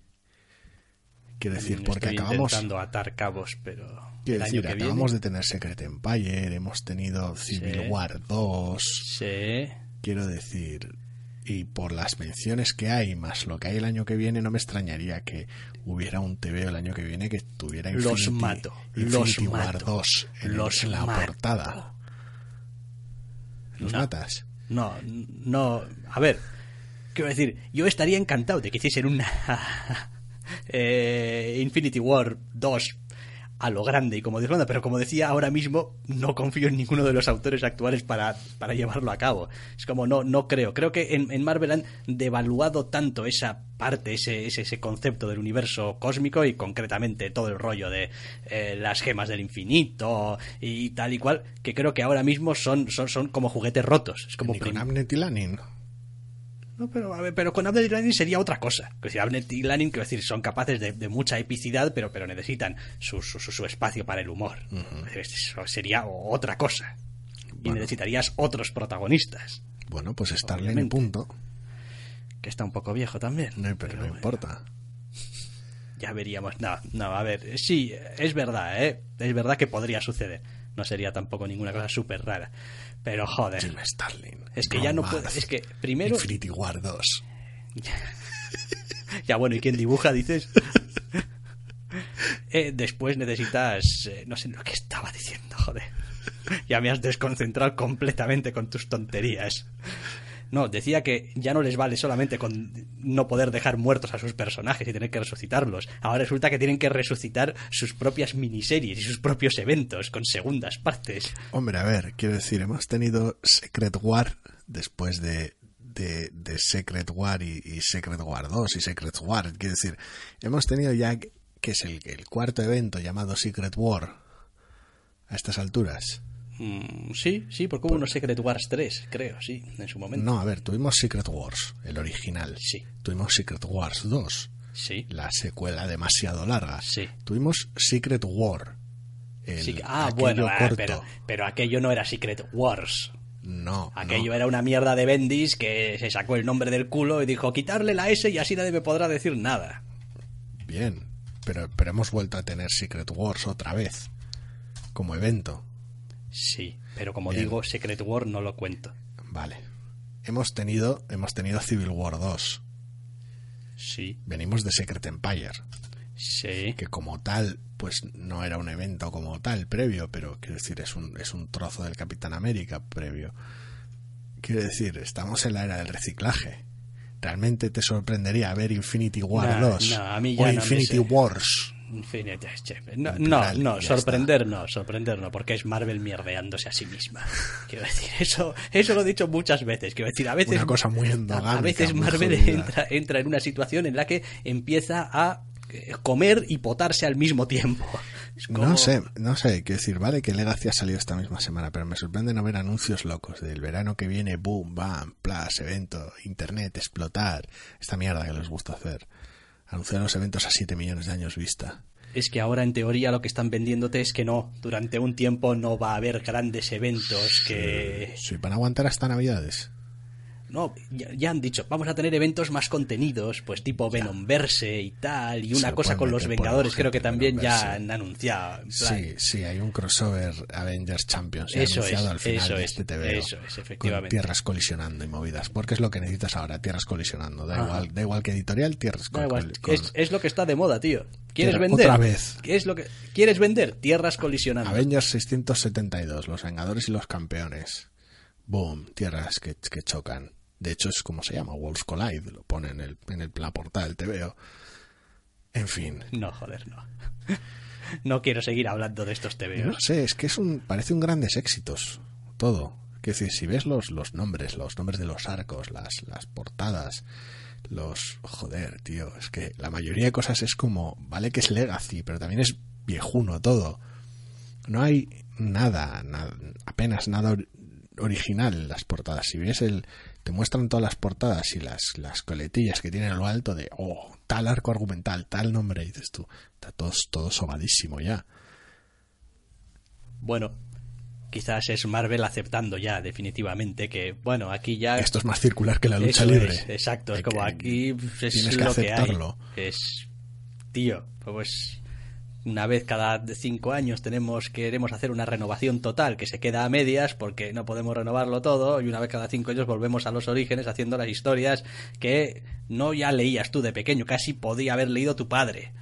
Quiero decir, porque acabamos. intentando atar cabos, pero. Quiero decir, acabamos de tener Secret Empire, hemos tenido Civil War 2. Sí. Quiero decir, y por las menciones que hay, más lo que hay el año que viene, no me extrañaría que hubiera un TV el año que viene que tuviera Infinity, los mato, los War 2 en, los la portada. ¿Los matas? No, no. A ver, Quiero decir, yo estaría encantado de que hiciesen una eh, Infinity War 2 a lo grande y como de pero como decía ahora mismo, no confío en ninguno de los autores actuales para, para llevarlo a cabo. Es como, no, no creo. Creo que en, Marvel han devaluado tanto esa parte, ese, ese, ese, concepto del universo cósmico y concretamente todo el rollo de eh, las gemas del infinito y tal y cual, que creo que ahora mismo son, son, son como juguetes rotos. Es como Ni con. No, pero, a ver, pero con Abner y sería otra cosa. Que si Abner y Lanin, quiero decir, son capaces de, mucha epicidad, pero, pero necesitan su, su, espacio para el humor. Eso sería otra cosa. Y necesitarías otros protagonistas. Bueno, pues Starling en punto. Que está un poco viejo también. No, pero, no importa. Ya veríamos. No, no, a ver, sí, es verdad, ¿eh? Es verdad que podría suceder. No sería tampoco ninguna cosa súper rara. Pero joder. Jim Starlin. Es que ya no puedo. Es que primero. Infinity War 2. ya bueno, ¿y quién dibuja, dices? Eh, después necesitas. Eh, no sé lo que estaba diciendo, joder. Ya me has desconcentrado completamente con tus tonterías. No, decía que ya no les vale solamente con no poder dejar muertos a sus personajes y tener que resucitarlos. Ahora resulta que tienen que resucitar sus propias miniseries y sus propios eventos con segundas partes. Hombre, a ver, quiero decir, hemos tenido Secret War después de, de, Secret War y, Secret War 2 y Secret War. Quiero decir, hemos tenido ya, que es el, el cuarto evento llamado Secret War a estas alturas. Mm, sí, sí, porque hubo unos Secret Wars 3, creo, sí, en su momento. No, a ver, tuvimos Secret Wars, el original. Sí. Tuvimos Secret Wars 2. Sí. La secuela demasiado larga. Sí. Tuvimos Secret War. ah, bueno, ah, pero, pero aquello no era Secret Wars. No. Aquello era una mierda de Bendis que se sacó el nombre del culo y dijo quitarle la S y así nadie me podrá decir nada. Bien, pero, pero hemos vuelto a tener Secret Wars otra vez como evento. Sí, pero como digo, Secret War no lo cuento. Vale. Hemos tenido, hemos tenido Civil War 2. Sí. Venimos de Secret Empire. Sí. Que como tal, pues no era un evento como tal previo, pero quiero decir, es un, es un trozo del Capitán América previo. Quiero decir, estamos en la era del reciclaje. ¿Realmente te sorprendería ver Infinity War 2 o Infinity Wars? No, no, no sorprender no, sorprender no, porque es Marvel mierdeándose a sí misma. Quiero decir, eso, eso lo he dicho muchas veces. Quiero decir, a veces. Una cosa muy A veces Marvel entra, entra en una situación en la que empieza a eh, comer y potarse al mismo tiempo. No sé, no sé, quiero decir, vale que Legacy ha salido esta misma semana, pero me sorprende no ver anuncios locos del verano que viene, boom, bam, plus, evento, internet, explotar, esta mierda que les gusta hacer anunciar los eventos a 7 millones de años vista. Es que ahora en teoría lo que están vendiéndote es que no, durante un tiempo no va a haber grandes eventos que... Sí, van a aguantar hasta Navidades. No, ya, han dicho, vamos a tener eventos más contenidos, pues tipo Venomverse y tal, y una cosa con los Vengadores, creo que también ya han anunciado. Sí, sí, hay un crossover Avengers Champions eso anunciado al final de este TV. Eso es, efectivamente. Con tierras colisionando y movidas, porque es lo que necesitas ahora, tierras colisionando. Da, igual, da igual que editorial, tierras colisionando. Es, es, lo que está de moda, tío. ¿Quieres vender? Otra vez. ¿Qué es lo que quieres vender? Tierras colisionando. Avengers 672, los Vengadores y los Campeones. Boom, tierras que, que chocan. De hecho, es como se llama, Worlds Collide, lo pone en, el, en el, la portada del TVO. En fin. No, joder, no. no quiero seguir hablando de estos TVOs. No sé, es que es un, parece un grandes éxitos, todo. Es decir, si ves los, los nombres, los nombres de los arcos, las, las portadas, los... Joder, tío, es que la mayoría de cosas es como, vale que es Legacy, pero también es viejuno todo. No hay nada, nada apenas nada original las portadas. Si ves el, te muestran todas las portadas y las, las coletillas que tienen a lo alto de, oh, tal arco argumental, tal nombre, y dices tú, está todo, todo sobadísimo ya. Bueno, quizás es Marvel aceptando ya definitivamente que, bueno, aquí ya... Esto es más circular que la lucha libre. exacto, es como aquí es tienes que aceptarlo. Es, tío, pues una vez cada cinco años tenemos queremos hacer una renovación total que se queda a medias porque no podemos renovarlo todo y una vez cada cinco años volvemos a los orígenes haciendo las historias que no ya leías tú de pequeño casi podía haber leído tu padre.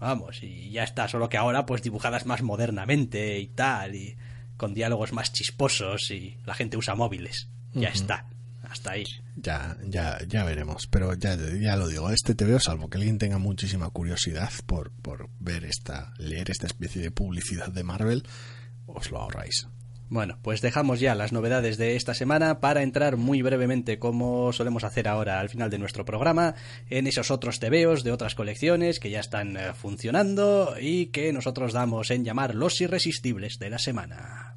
Vamos y ya está solo que ahora pues dibujadas más modernamente y tal y con diálogos más chisposos y la gente usa móviles. Ya está hasta ahí. Ya, ya, ya veremos. Pero ya, ya lo digo, este veo salvo que alguien tenga muchísima curiosidad por, por ver esta, leer esta especie de publicidad de Marvel, os lo ahorráis. Bueno, pues dejamos ya las novedades de esta semana para entrar muy brevemente, como solemos hacer ahora al final de nuestro programa, en esos otros tebeos de otras colecciones que ya están eh, funcionando y que nosotros damos en llamar los irresistibles de la semana.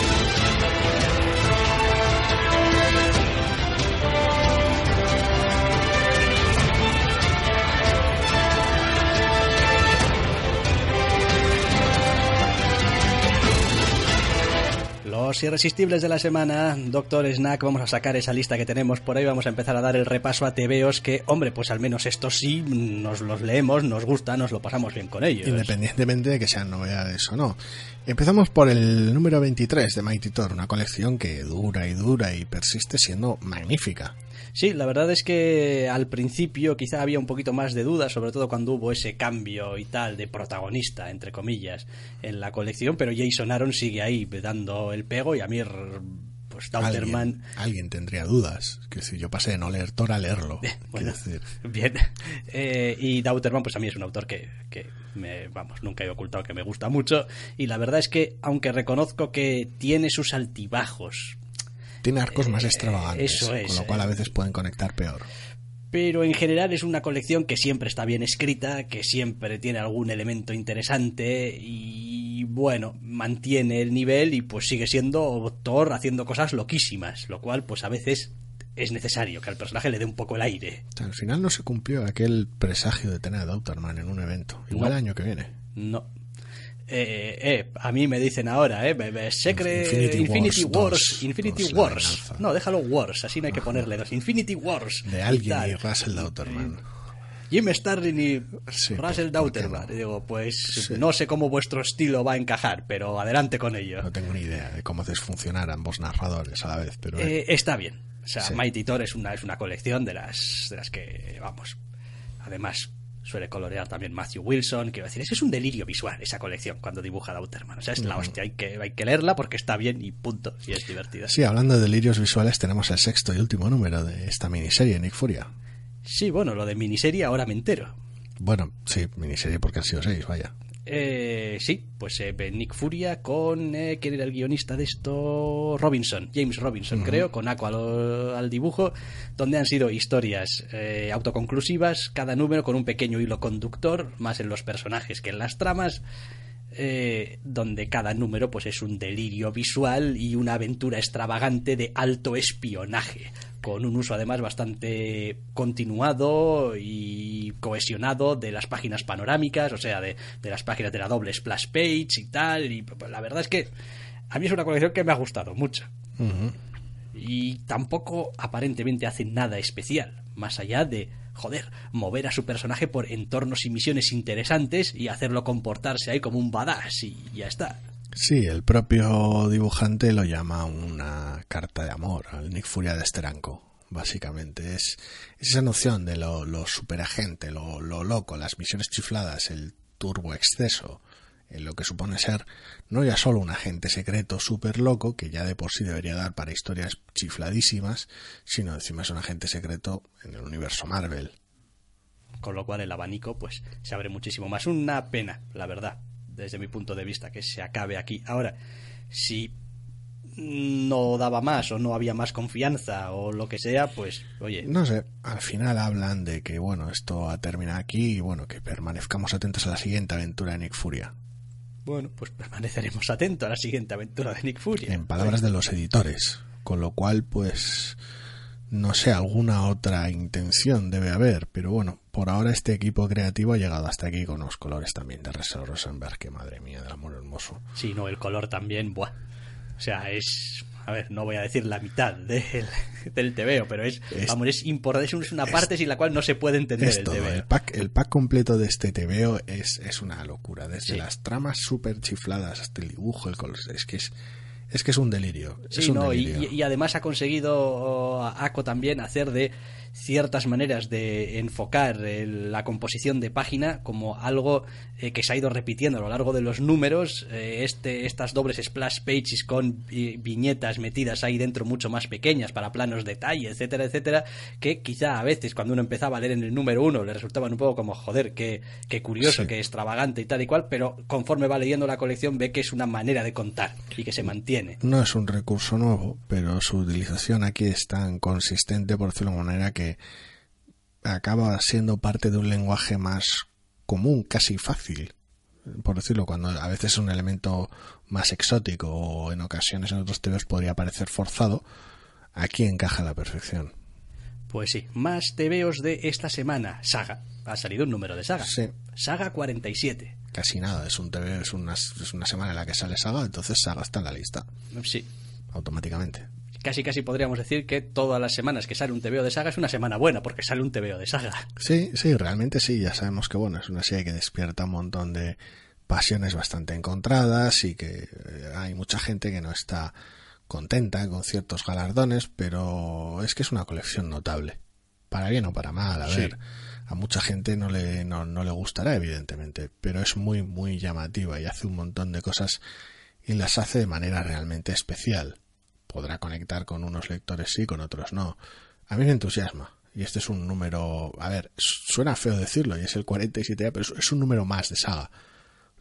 Los irresistibles de la semana, Doctor Snack, vamos a sacar esa lista que tenemos por ahí, vamos a empezar a dar el repaso a TVOs que, hombre, pues al menos estos sí nos los leemos, nos gusta, nos lo pasamos bien con ellos. Independientemente de que sean novedades o no. Empezamos por el número 23 de Mighty Thor, una colección que dura y dura y persiste siendo magnífica. Sí, la verdad es que al principio quizá había un poquito más de dudas, sobre todo cuando hubo ese cambio y tal de protagonista, entre comillas, en la colección, pero Jason Aaron sigue ahí dando el pego y a mí pues Dauterman... ¿Alguien, alguien, tendría dudas. Que si yo pasé de no leer Thor a leerlo. bueno, bien. Eh, y Dauterman, pues a mí es un autor que, que me, vamos, nunca he ocultado que me gusta mucho. Y la verdad es que, aunque reconozco que tiene sus altibajos, tiene arcos más eh, extravagantes, eso es, con lo cual a eh. veces pueden conectar peor. Pero en general es una colección que siempre está bien escrita, que siempre tiene algún elemento interesante y bueno, mantiene el nivel y pues sigue siendo Thor haciendo cosas loquísimas, lo cual pues a veces es necesario que al personaje le dé un poco el aire. Al final no se cumplió aquel presagio de tener a Dauterman en un evento, igual No. el año que viene. No. Eh, eh, a mí me dicen ahora, eh, Secret Infinity Infinity, Wars Infinity Wars. No, déjalo Wars, así no hay que ponerle dos. Infinity Wars. De alguien y Russell Dauterman. Jim Starlin y Sí, Russell ¿por- por qué Dauterman. no? Digo, pues Sí. no sé cómo vuestro estilo va a encajar, pero adelante con ello. No tengo ni idea de cómo haces funcionar ambos narradores a la vez, pero Eh, está bien. O sea, Sí. Mighty Thor es una, es una colección de las, de las que, vamos, además suele colorear también Matthew Wilson. Quiero decir, ese es un delirio visual, esa colección, cuando dibuja Dauterman. O sea, es la hostia, hay que, hay que leerla porque está bien y punto. Y es divertida. Sí, hablando de delirios visuales, tenemos el sexto y último número de esta miniserie, Nick Furia. Sí, bueno, lo de miniserie ahora me entero. Bueno, sí, miniserie porque han sido seis, vaya. Eh, sí, pues eh, Nick Furia con. Eh, ¿Quién era el guionista de esto? Robinson, James Robinson, creo, con Aqua al, al dibujo, donde han sido historias eh, autoconclusivas, cada número con un pequeño hilo conductor, más en los personajes que en las tramas. Eh, donde cada número pues es un delirio visual y una aventura extravagante de alto espionaje con un uso además bastante continuado y cohesionado de las páginas panorámicas, o sea, de, de las páginas de la doble splash page y tal. Y pues, la verdad es que a mí es una colección que me ha gustado mucho. Y tampoco aparentemente hace nada especial, más allá de, joder, mover a su personaje por entornos y misiones interesantes y hacerlo comportarse ahí como un badass y ya está. Sí, el propio dibujante lo llama una carta de amor al Nick Furia de Steranko. Básicamente es, es esa noción de lo, lo superagente, lo, lo loco, las misiones chifladas, el turbo exceso, en lo que supone ser no ya solo un agente secreto súper loco, que ya de por sí debería dar para historias chifladísimas, sino encima es un agente secreto en el universo Marvel. Con lo cual el abanico pues se abre muchísimo más. Una pena, la verdad, desde mi punto de vista, que se acabe aquí. Ahora, si no daba más o no había más confianza o lo que sea, pues oye, No sé, al final hablan de que bueno, esto ha terminado aquí y bueno, que permanezcamos atentos a la siguiente aventura de Nick Furia. Bueno, pues permaneceremos atentos a la siguiente aventura de Nick Fury. En palabras de los editores. Con lo cual, pues, no sé, alguna otra intención debe haber. Pero bueno, por ahora este equipo creativo ha llegado hasta aquí con los colores también de Russell Rosenberg, que madre mía, del amor hermoso. Sí, no, el color también, buah. O sea, es. A ver, no voy a decir la mitad del, del TVO, pero es. Es- vamos, es importante, es una parte sin la cual no se puede entender Es el todo, TVO. el pack, el pack completo de este TVO es, es una locura. Desde Sí. las tramas súper chifladas hasta el dibujo, el color. Es que es, es que es un delirio. Sí, un no, delirio. y- y además ha conseguido Aco también hacer de ciertas maneras de enfocar el- la composición de página como algo eh, que se ha ido repitiendo a lo largo de los números, eh, este, estas dobles splash pages con vi- viñetas metidas ahí dentro mucho más pequeñas para planos detalle, etcétera, etcétera, que quizá a veces cuando uno empezaba a leer en el número uno le resultaban un poco como, joder, qué, qué curioso, Sí. qué extravagante y tal y cual, pero conforme va leyendo la colección ve que es una manera de contar y que se mantiene. No es un recurso nuevo, pero su utilización aquí es tan consistente, por decirlo de manera, que acaba siendo parte de un lenguaje más común, casi fácil, por decirlo, cuando a veces es un elemento más exótico o en ocasiones en otros temas podría parecer forzado, aquí encaja a la perfección. Pues sí, más TVOs de esta semana. Saga. Ha salido un número de Saga. Sí. Saga 47. Casi nada, es un TV, es una, es una semana en la que sale Saga, entonces Saga está en la lista, Sí. automáticamente. Casi casi podríamos decir que todas las semanas que sale un TVO de Saga es una semana buena, porque sale un TVO de Saga. Sí, sí, realmente sí, ya sabemos que bueno, es una serie que despierta un montón de pasiones bastante encontradas y que eh, hay mucha gente que no está contenta con ciertos galardones, pero es que es una colección notable. Para bien o para mal, a Sí. ver. A mucha gente no le, no, no le gustará, evidentemente, pero es muy, muy llamativa y hace un montón de cosas y las hace de manera realmente especial. Podrá conectar con unos lectores sí, con otros no. A mí me entusiasma. Y este es un número, a ver, suena feo decirlo, y es el 47, ya, pero es- es un número más de saga.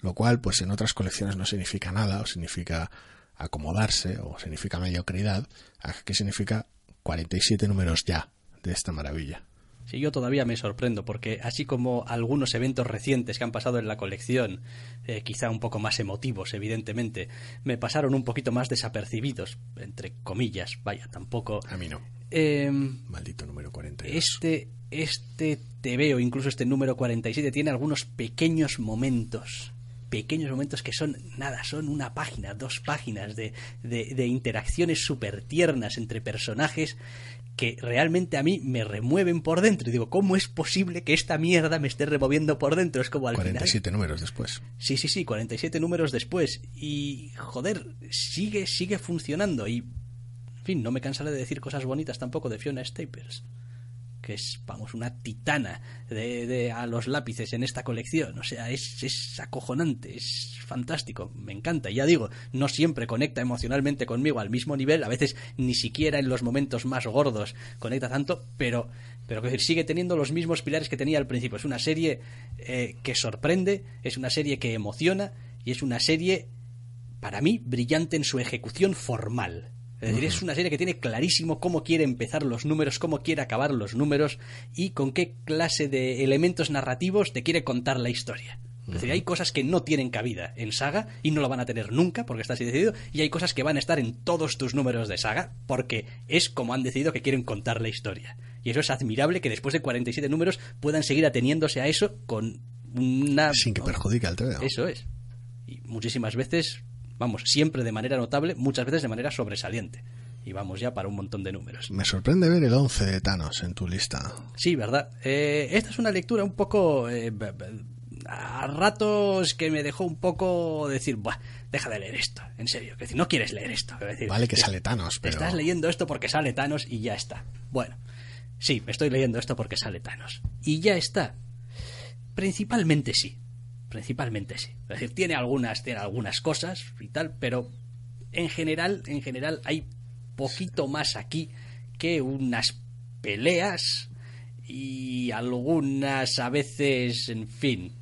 Lo cual, pues en otras colecciones no significa nada, o significa acomodarse, o significa mediocridad. Aquí significa 47 números ya de esta maravilla. Sí, yo todavía me sorprendo porque así como algunos eventos recientes que han pasado en la colección, eh, quizá un poco más emotivos, evidentemente, me pasaron un poquito más desapercibidos, entre comillas, vaya, tampoco. A mí no. Em, Maldito número 42. este, este TVO, incluso este número 47, tiene algunos pequeños momentos. Pequeños momentos que son nada, son una página, dos páginas de, de, de interacciones súper tiernas entre personajes que realmente a mí me remueven por dentro. Y digo, ¿cómo es posible que esta mierda me esté removiendo por dentro? Es como al final. 47 números después. Sí, sí, sí, 47 números después. Y, joder, sigue, sigue funcionando. Y, en fin, no me cansaré de decir cosas bonitas tampoco de Fiona Staples. Que es, vamos, una titana de, de a los lápices en esta colección. O sea, es, es acojonante, es fantástico, me encanta. Y ya digo, no siempre conecta emocionalmente conmigo al mismo nivel, a veces ni siquiera en los momentos más gordos conecta tanto, pero, pero sigue teniendo los mismos pilares que tenía al principio. Es una serie eh, que sorprende, es una serie que emociona y es una serie, para mí, brillante en su ejecución formal. Es decir, es una serie que tiene clarísimo cómo quiere empezar los números, cómo quiere acabar los números y con qué clase de elementos narrativos te quiere contar la historia. Es decir, hay cosas que no tienen cabida en saga y no lo van a tener nunca porque está así decidido, y hay cosas que van a estar en todos tus números de saga porque es como han decidido que quieren contar la historia. Y eso es admirable que después de 47 números puedan seguir ateniéndose a eso con una... Sin que perjudique al TVO. Eso es. Y muchísimas veces, vamos, siempre de manera notable, muchas veces de manera sobresaliente. Y vamos ya para un montón de números. Me sorprende ver el 11 de Thanos en tu lista. Sí, ¿verdad? Eh, esta es una lectura un poco... eh, a ratos que me dejó un poco decir, Buah, deja de leer esto, en serio. No quieres leer esto. Decir, Vale que sale Thanos, pero... Estás leyendo esto porque sale Thanos y ya está. Bueno, sí, estoy leyendo esto porque sale Thanos. Y ya está. Principalmente sí. Principalmente sí. Es decir, tiene algunas, tiene algunas cosas y tal, pero en general, en general hay poquito más aquí que unas peleas y algunas a veces, en fin,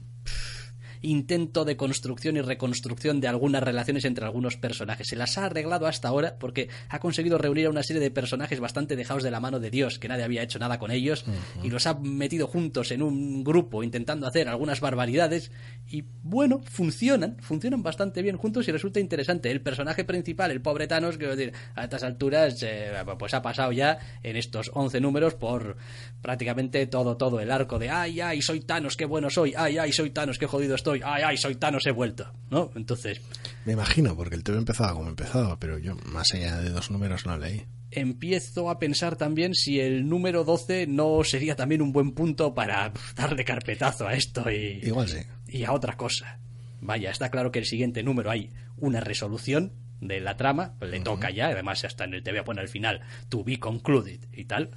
intento de construcción y reconstrucción de algunas relaciones entre algunos personajes. Se las ha arreglado hasta ahora porque ha conseguido reunir a una serie de personajes bastante dejados de la mano de Dios, que nadie había hecho nada con ellos, y los ha metido juntos en un grupo intentando hacer algunas barbaridades. Y bueno, funcionan, funcionan bastante bien juntos y resulta interesante. El personaje principal, el pobre Thanos, quiero decir, a estas alturas, eh, pues ha pasado ya en estos 11 números por prácticamente todo, todo el arco de ay, ay, soy Thanos, qué bueno soy, ay, ay, soy Thanos, qué jodido estoy, ay, ay, soy Thanos, he vuelto, ¿no? Entonces, Me imagino, porque el TV empezaba como empezaba, pero yo más allá de dos números no leí. empiezo a pensar también si el número 12 no sería también un buen punto para darle carpetazo a esto y, Igual sí. y a otra cosa. Vaya, está claro que el siguiente número hay una resolución de la trama, le toca ya, además hasta en el TV pone al final to be concluded y tal.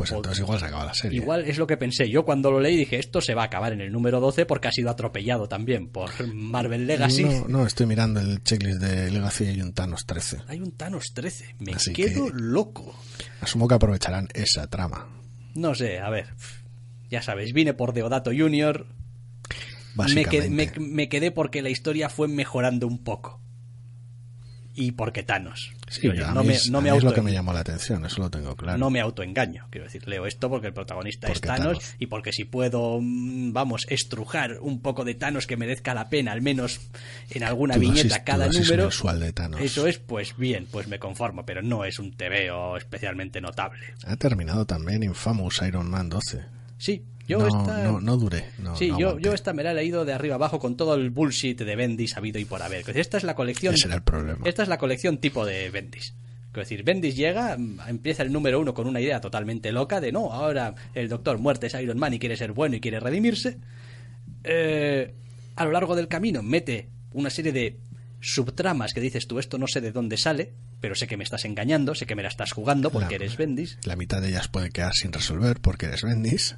Pues entonces igual se acaba la serie. Igual es lo que pensé. Yo cuando lo leí dije, esto se va a acabar en el número 12 porque ha sido atropellado también por Marvel Legacy. No, no, estoy mirando el checklist de Legacy y hay un Thanos 13. Hay un Thanos 13. Me Así quedo que- loco. Asumo que aprovecharán esa trama. No sé, a ver. Ya sabéis, vine por Deodato Jr. Me Básicamente. quedé, me- me quedé porque la historia fue mejorando un poco. Y porque Thanos. Sí, a no me, es- no a me mí es lo auto- que me llamó la atención, eso lo tengo claro. no me autoengaño. Quiero decir, leo esto porque el protagonista es Porque Thanos, Thanos. y porque si puedo, mm, vamos, estrujar un poco de Thanos que merezca la pena, al menos en alguna dosis- viñeta tu cada dosis número. de Thanos. Eso es, pues bien, pues me conformo, pero no es un TVO especialmente notable. Ha terminado también Infamous Iron Man 12. Sí, yo no, esta... no, no duré. No, sí, no yo, yo esta me la he leído de arriba abajo con todo el bullshit de Bendis habido y por haber. Esta es la colección. Ese era el problema. Esta es la colección tipo de Bendis. Es decir, Bendis llega, mm, empieza el número uno con una idea totalmente loca de no, ahora el Doctor Muerte es Iron Man y quiere ser bueno y quiere redimirse. Eh, a lo largo del camino mete una serie de subtramas que dices tú, esto no sé de dónde sale, pero sé que me estás engañando, sé que me la estás jugando porque La- eres Bendis. La mitad de ellas puede quedar sin resolver porque eres Bendis.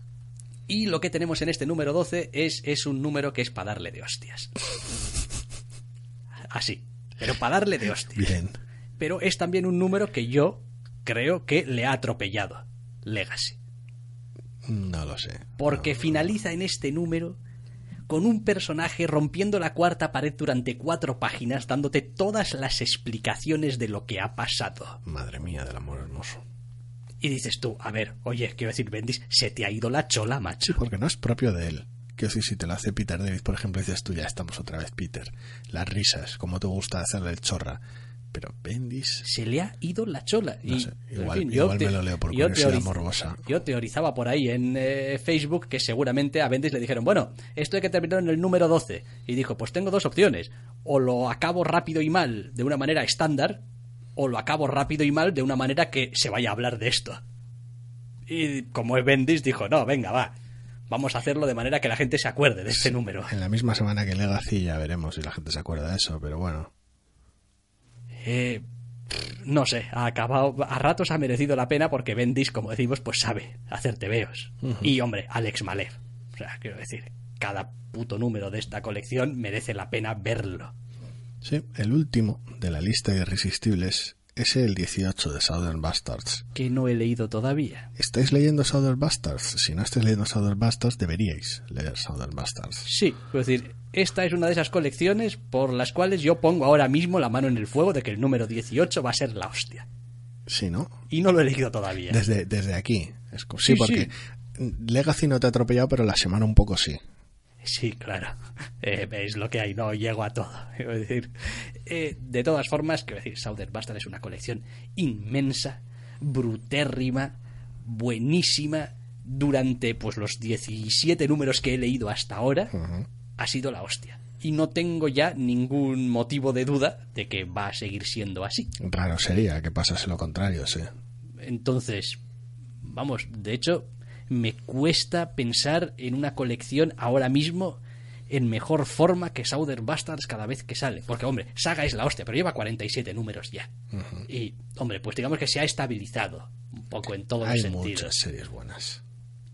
Y lo que tenemos en este número 12 es, es un número que es para darle de hostias. Así, pero para darle de hostias. Bien. Pero es también un número que yo creo que le ha atropellado. Legacy. No lo sé. Porque finaliza en este número con un personaje rompiendo la cuarta pared durante cuatro páginas, dándote todas las explicaciones de lo que ha pasado. Madre mía del amor hermoso. Y dices tú, a ver, oye, quiero decir, Bendis, se te ha ido la chola, macho. Porque no es propio de él. Quiero decir, si te lo hace Peter David, por ejemplo, dices tú, ya estamos otra vez, Peter. Las risas, como te gusta hacerle el chorra. Pero Bendis... se le ha ido la chola. No y, sé, en igual- fin, igual me lo leo por curiosidad morbosa. Yo teorizaba por ahí en eh, Facebook que seguramente a Bendis le dijeron, bueno, esto hay que terminar en el número 12. Y dijo, pues tengo dos opciones. O lo acabo rápido y mal de una manera estándar, o lo acabo rápido y mal de una manera que se vaya a hablar de esto. Y como es Bendis, dijo, no, venga, va. Vamos a hacerlo de manera que la gente se acuerde de este número. En la misma semana que Legacy ya veremos si la gente se acuerda de eso, pero bueno. Eh, no sé, ha acabado, a ratos ha merecido la pena porque Bendis, como decimos, pues sabe hacer tebeos. Y hombre, Alex Malev. O sea, quiero decir, cada puto número de esta colección merece la pena verlo. Sí, el último de la lista de irresistibles es el 18 de Southern Bastards. Que no he leído todavía. ¿Estáis leyendo Southern Bastards? Si no estáis leyendo Southern Bastards, deberíais leer Southern Bastards. Sí, quiero decir, esta es una de esas colecciones por las cuales yo pongo ahora mismo la mano en el fuego de que el número 18 va a ser la hostia. Sí, ¿no? Y no lo he leído todavía. Desde, desde aquí. Es Sí, sí, porque Legacy no te ha atropellado, pero la semana un poco sí. Sí, claro. Eh, es lo que hay, no llego a todo. Quiero decir, eh, de todas formas, quiero decir, Southern Bastard es una colección inmensa, brutérrima, buenísima. Durante pues los 17 números que he leído hasta ahora, ha sido la hostia. Y no tengo ya ningún motivo de duda de que va a seguir siendo así. Raro sería que pasase lo contrario, sí. Entonces, vamos, de hecho, me cuesta pensar en una colección ahora mismo en mejor forma que Southern Bastards cada vez que sale. Porque, hombre, Saga es la hostia, pero lleva 47 números ya. Y, hombre, pues digamos que se ha estabilizado un poco en todos Hay los sentidos. muchas series buenas.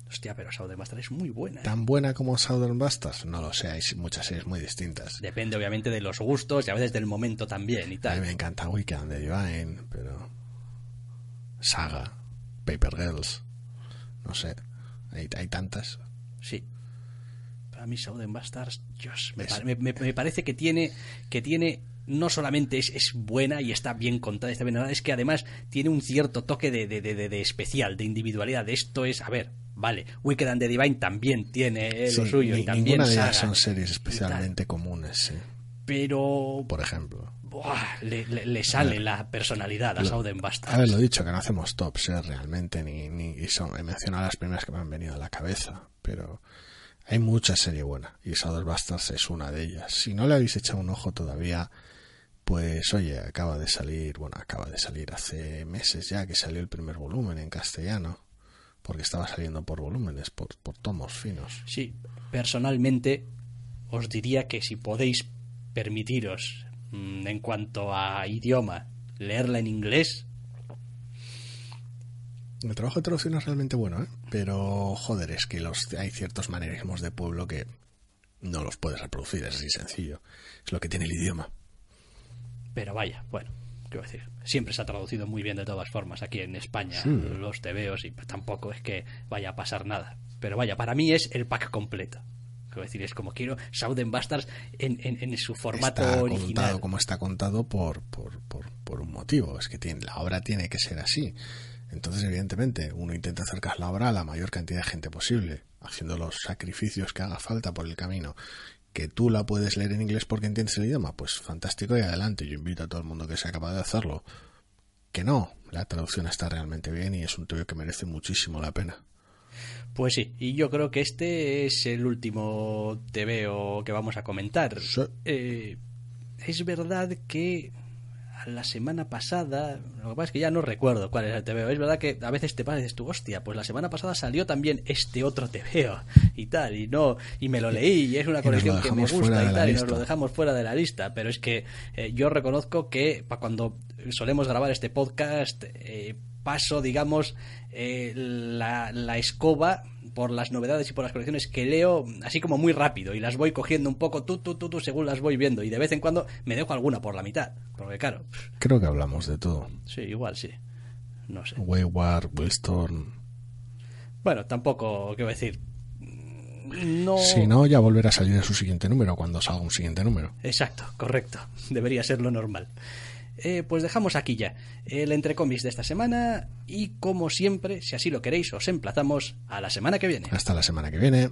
Hostia, pero Southern Bastards es muy buena. ¿eh? ¿Tan buena como Southern Bastards? No lo sé, hay muchas series muy distintas. Depende, obviamente, de los gustos y a veces del momento también y A mí tal. me encanta Weekend de Divine, pero. Saga, Paper Girls. No sé. Hay, hay tantas. Sí. Para mí Southern Bastards, Dios, me, Es- pa- me- me- me parece que tiene, que tiene, no solamente es, es buena y está bien contada, está bien narrada, es que además tiene un cierto toque de, de- de- de- especial, de individualidad. De esto es, a ver, vale, Wicked and the Divine también tiene eh, lo Sí, suyo ni- y también ninguna de ellas son series especialmente comunes, sí. tal. Pero Por ejemplo. Buah, le, le- le sale la personalidad a Lo- Southern Bastards. Haberlo dicho, que no hacemos tops, eh, realmente, ni, ni y son, he mencionado las primeras que me han venido a la cabeza, pero hay mucha serie buena, y Southern Bastards es una de ellas. Si no le habéis echado un ojo todavía, pues oye, acaba de salir, bueno, acaba de salir hace meses ya que salió el primer volumen en castellano, porque estaba saliendo por volúmenes, por, por tomos finos. Sí, personalmente os diría que si podéis permitiros, en cuanto a idioma, leerla en inglés, El trabajo de traducción es realmente bueno, ¿eh? pero joder, es que los, hay ciertos manerismos de pueblo que no los puedes reproducir, es así sencillo. Es lo que tiene el idioma. pero vaya, bueno, quiero decir, siempre se ha traducido muy bien de todas formas aquí en España Sí. los tebeos y tampoco es que vaya a pasar nada. Pero vaya, para mí es el pack completo. Quiero decir, es como quiero Southern Bastards en, en, en su formato está original. contado como está contado por, por, por, por un motivo. Es que tiene, la obra tiene que ser así. Entonces, evidentemente, uno intenta acercar la obra a la mayor cantidad de gente posible, haciendo los sacrificios que haga falta por el camino. Que tú la puedes leer en inglés porque entiendes el idioma, pues fantástico y adelante. Yo invito a todo el mundo que sea capaz de hacerlo. Que no, la traducción está realmente bien y es un TVO que merece muchísimo la pena. Pues sí, y yo creo que este es el último TVO que vamos a comentar. Sí. Eh, es verdad que la semana pasada, lo que pasa es que ya no recuerdo cuál es el TVO, es verdad que a veces te pareces tu hostia, pues la semana pasada salió también este otro TVO y tal, y no, y me lo leí, y es una colección que me gusta y tal, y nos lo dejamos fuera de la lista, pero es que eh, yo reconozco que para cuando solemos grabar este podcast, eh, paso, digamos, eh, la, la escoba por las novedades y por las colecciones que leo así como muy rápido y las voy cogiendo un poco tú, tú, tú, tú, según las voy viendo y de vez en cuando me dejo alguna por la mitad, porque claro, Creo que hablamos de todo. sí, igual sí, no sé. Wayward, Willstorm. Bueno, tampoco, quiero decir, no... Si no, ya volverá a salir su siguiente número cuando salga un siguiente número. Exacto, correcto. Debería ser lo normal. Eh, pues dejamos aquí ya el entrecómics de esta semana y como siempre, si así lo queréis, os emplazamos a la semana que viene. Hasta la semana que viene.